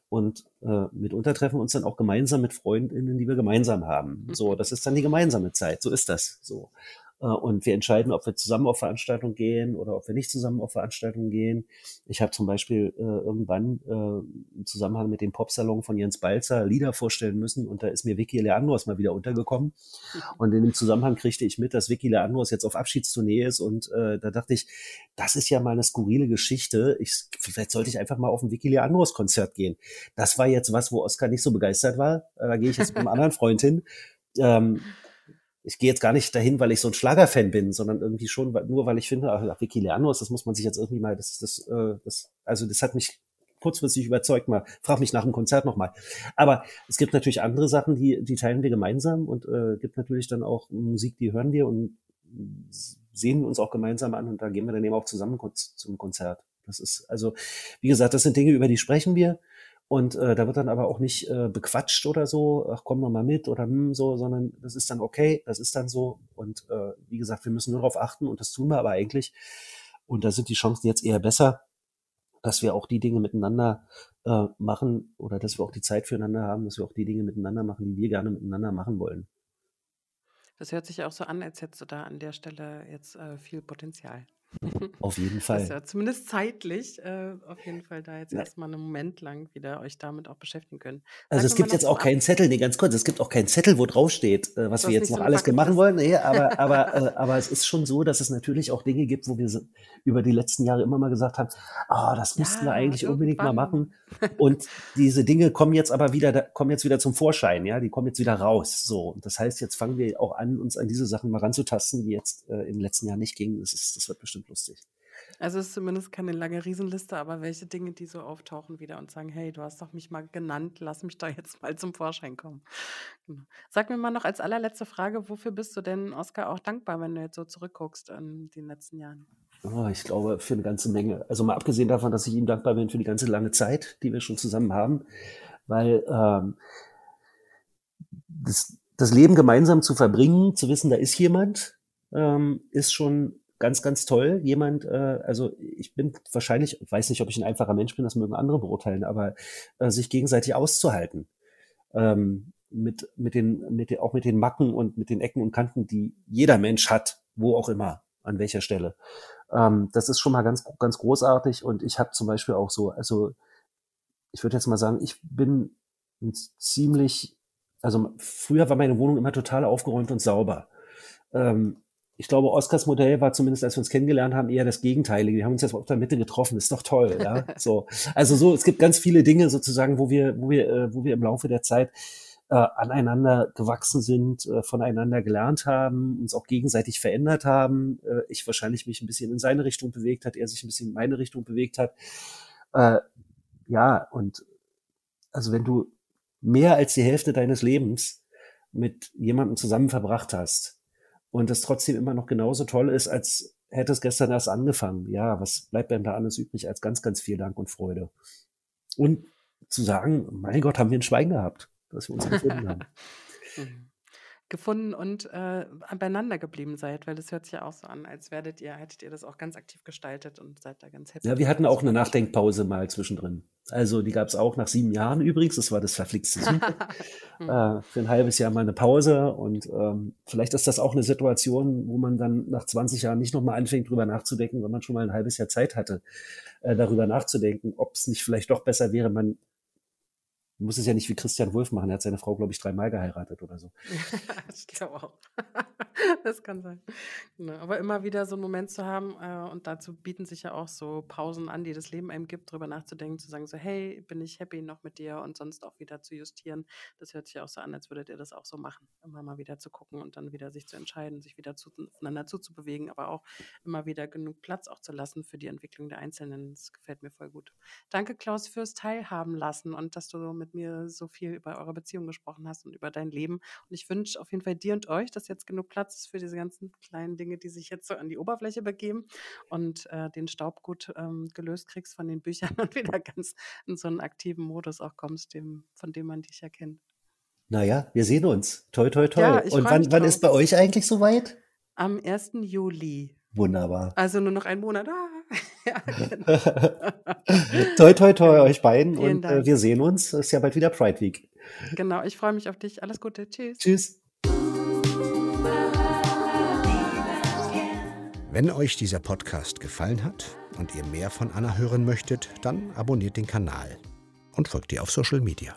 Und äh, mitunter treffen wir uns dann auch gemeinsam mit Freundinnen, die wir gemeinsam haben. So, das ist dann die gemeinsame Zeit. So ist das. So. Äh, und wir entscheiden, ob wir zusammen auf Veranstaltungen gehen oder ob wir nicht zusammen auf Veranstaltungen gehen. Ich habe zum Beispiel äh, irgendwann äh, im Zusammenhang mit dem Popsalon von Jens Balzer Lieder vorstellen müssen und da ist mir Vicky Leandros mal wieder untergekommen. [LAUGHS] Und in dem Zusammenhang kriegte ich mit, dass Vicky Leandros jetzt auf Abschiedstournee ist und äh, da dachte ich, das ist ja mal eine skurrile Geschichte. Ich, vielleicht sollte ich einfach mal auf ein Vicky Leandros Konzert gehen. Das war jetzt was, wo Oskar nicht so begeistert war. Da gehe ich jetzt mit einem anderen Freund hin. Ähm, ich gehe jetzt gar nicht dahin, weil ich so ein Schlagerfan bin, sondern irgendwie schon nur, weil ich finde, ach, Vicky Leanos, das muss man sich jetzt irgendwie mal, das, das, äh, das, also das hat mich kurzfristig überzeugt mal. Frag mich nach dem Konzert nochmal. Aber es gibt natürlich andere Sachen, die, die teilen wir gemeinsam und äh, gibt natürlich dann auch Musik, die hören wir und sehen uns auch gemeinsam an und da gehen wir dann eben auch zusammen zum Konzert. Das ist also, wie gesagt, das sind Dinge, über die sprechen wir. Und äh, da wird dann aber auch nicht äh, bequatscht oder so, ach komm noch mal mit oder hm, so, sondern das ist dann okay, das ist dann so. Und äh, wie gesagt, wir müssen nur darauf achten und das tun wir aber eigentlich. Und da sind die Chancen jetzt eher besser, dass wir auch die Dinge miteinander äh, machen oder dass wir auch die Zeit füreinander haben, dass wir auch die Dinge miteinander machen, die wir gerne miteinander machen wollen. Das hört sich auch so an, als hättest du da an der Stelle jetzt äh, viel Potenzial. [LAUGHS] Auf jeden Fall. Das ja zumindest zeitlich äh, auf jeden Fall da jetzt ja. erstmal einen Moment lang wieder euch damit auch beschäftigen können. Sag also es gibt jetzt auch keinen Zettel, nee, ganz kurz, es gibt auch keinen Zettel, wo drauf steht, äh, was wir jetzt noch so alles machen wollen. Nee, aber, aber, äh, [LAUGHS] aber es ist schon so, dass es natürlich auch Dinge gibt, wo wir über die letzten Jahre immer mal gesagt haben, ah, oh, das müssten ja, wir eigentlich unbedingt mal machen. [LAUGHS] Und diese Dinge kommen jetzt aber wieder, kommen jetzt wieder zum Vorschein, ja, die kommen jetzt wieder raus. So. Und das heißt, jetzt fangen wir auch an, uns an diese Sachen mal ranzutasten, die jetzt äh, in den letzten Jahren nicht gingen. Das ist, das wird bestimmt bestimmt lustig. Also es ist zumindest keine lange Riesenliste, aber welche Dinge, die so auftauchen wieder und sagen, hey, du hast doch mich mal genannt, lass mich da jetzt mal zum Vorschein kommen. Genau. Sag mir mal noch als allerletzte Frage, wofür bist du denn, Oskar, auch dankbar, wenn du jetzt so zurückguckst in den letzten Jahren? Oh, ich glaube, für eine ganze Menge. Also mal abgesehen davon, dass ich ihm dankbar bin für die ganze lange Zeit, die wir schon zusammen haben, weil ähm, das, das Leben gemeinsam zu verbringen, zu wissen, da ist jemand, ähm, ist schon ganz, ganz toll. Jemand, äh, also ich bin wahrscheinlich, weiß nicht, ob ich ein einfacher Mensch bin, das mögen andere beurteilen, aber äh, sich gegenseitig auszuhalten. Ähm, mit, mit den, mit den, auch mit den Macken und mit den Ecken und Kanten, die jeder Mensch hat, wo auch immer, an welcher Stelle. Ähm, das ist schon mal ganz, ganz großartig und ich habe zum Beispiel auch so, also ich würde jetzt mal sagen, ich bin ziemlich, also früher war meine Wohnung immer total aufgeräumt und sauber. Ähm, ich glaube, Oscars Modell war zumindest, als wir uns kennengelernt haben, eher das Gegenteilige. Wir haben uns jetzt auf der Mitte getroffen, ist doch toll, ja. [LAUGHS] So, also so, es gibt ganz viele Dinge sozusagen, wo wir, wo wir, äh, wo wir im Laufe der Zeit äh, aneinander gewachsen sind, äh, voneinander gelernt haben, uns auch gegenseitig verändert haben. Äh, ich wahrscheinlich mich ein bisschen in seine Richtung bewegt hat, er sich ein bisschen in meine Richtung bewegt hat. Äh, ja, und also wenn du mehr als die Hälfte deines Lebens mit jemandem zusammen verbracht hast, und das trotzdem immer noch genauso toll ist, als hätte es gestern erst angefangen. Ja, was bleibt denn da alles übrig als ganz, ganz viel Dank und Freude? Und zu sagen, mein Gott, haben wir ein Schwein gehabt, dass wir uns gefunden haben. [LAUGHS] Gefunden und äh, beieinander geblieben seid, weil das hört sich ja auch so an, als werdet ihr, hättet ihr das auch ganz aktiv gestaltet und seid da ganz happy. Ja, wir hatten auch eine Nachdenkpause mal zwischendrin. Also die gab es auch nach sieben Jahren übrigens, das war das verflixte [LAUGHS] hm. äh, für ein halbes Jahr mal eine Pause und ähm, vielleicht ist das auch eine Situation, wo man dann nach 20 Jahren nicht nochmal anfängt, drüber nachzudenken, wenn man schon mal ein halbes Jahr Zeit hatte, äh, darüber nachzudenken, ob es nicht vielleicht doch besser wäre, man Du musst es ja nicht wie Christian Wolf machen. Er hat seine Frau, glaube ich, dreimal geheiratet oder so. [LAUGHS] ich glaube auch. [LAUGHS] das kann sein. Genau. Aber immer wieder so einen Moment zu haben, äh, und dazu bieten sich ja auch so Pausen an, die das Leben einem gibt, drüber nachzudenken, zu sagen, so, hey, bin ich happy noch mit dir und sonst auch wieder zu justieren. Das hört sich auch so an, als würdet ihr das auch so machen. Immer mal wieder zu gucken und dann wieder sich zu entscheiden, sich wieder zu, aufeinander zuzubewegen, aber auch immer wieder genug Platz auch zu lassen für die Entwicklung der Einzelnen. Das gefällt mir voll gut. Danke, Klaus, fürs Teilhaben lassen und dass du mit mir so viel über eure Beziehung gesprochen hast und über dein Leben. Und ich wünsche auf jeden Fall dir und euch, dass jetzt genug Platz ist für diese ganzen kleinen Dinge, die sich jetzt so an die Oberfläche begeben und äh, den Staub gut ähm, gelöst kriegst von den Büchern [LAUGHS] und wieder ganz in so einen aktiven Modus auch kommst, dem, von dem man dich erkennt. Naja, wir sehen uns. Toi, toi, toi. Ja, und wann, wann ist bei euch eigentlich soweit? Am 1. Juli. Wunderbar. Also nur noch einen Monat. Ah. [LAUGHS] ja, genau. [LAUGHS] toi, toi, toi euch beiden Vielen und äh, wir sehen uns. Es ist ja bald wieder Pride Week. Genau, ich freue mich auf dich. Alles Gute. Tschüss. Tschüss. Wenn euch dieser Podcast gefallen hat und ihr mehr von Anna hören möchtet, dann abonniert den Kanal und folgt ihr auf Social Media.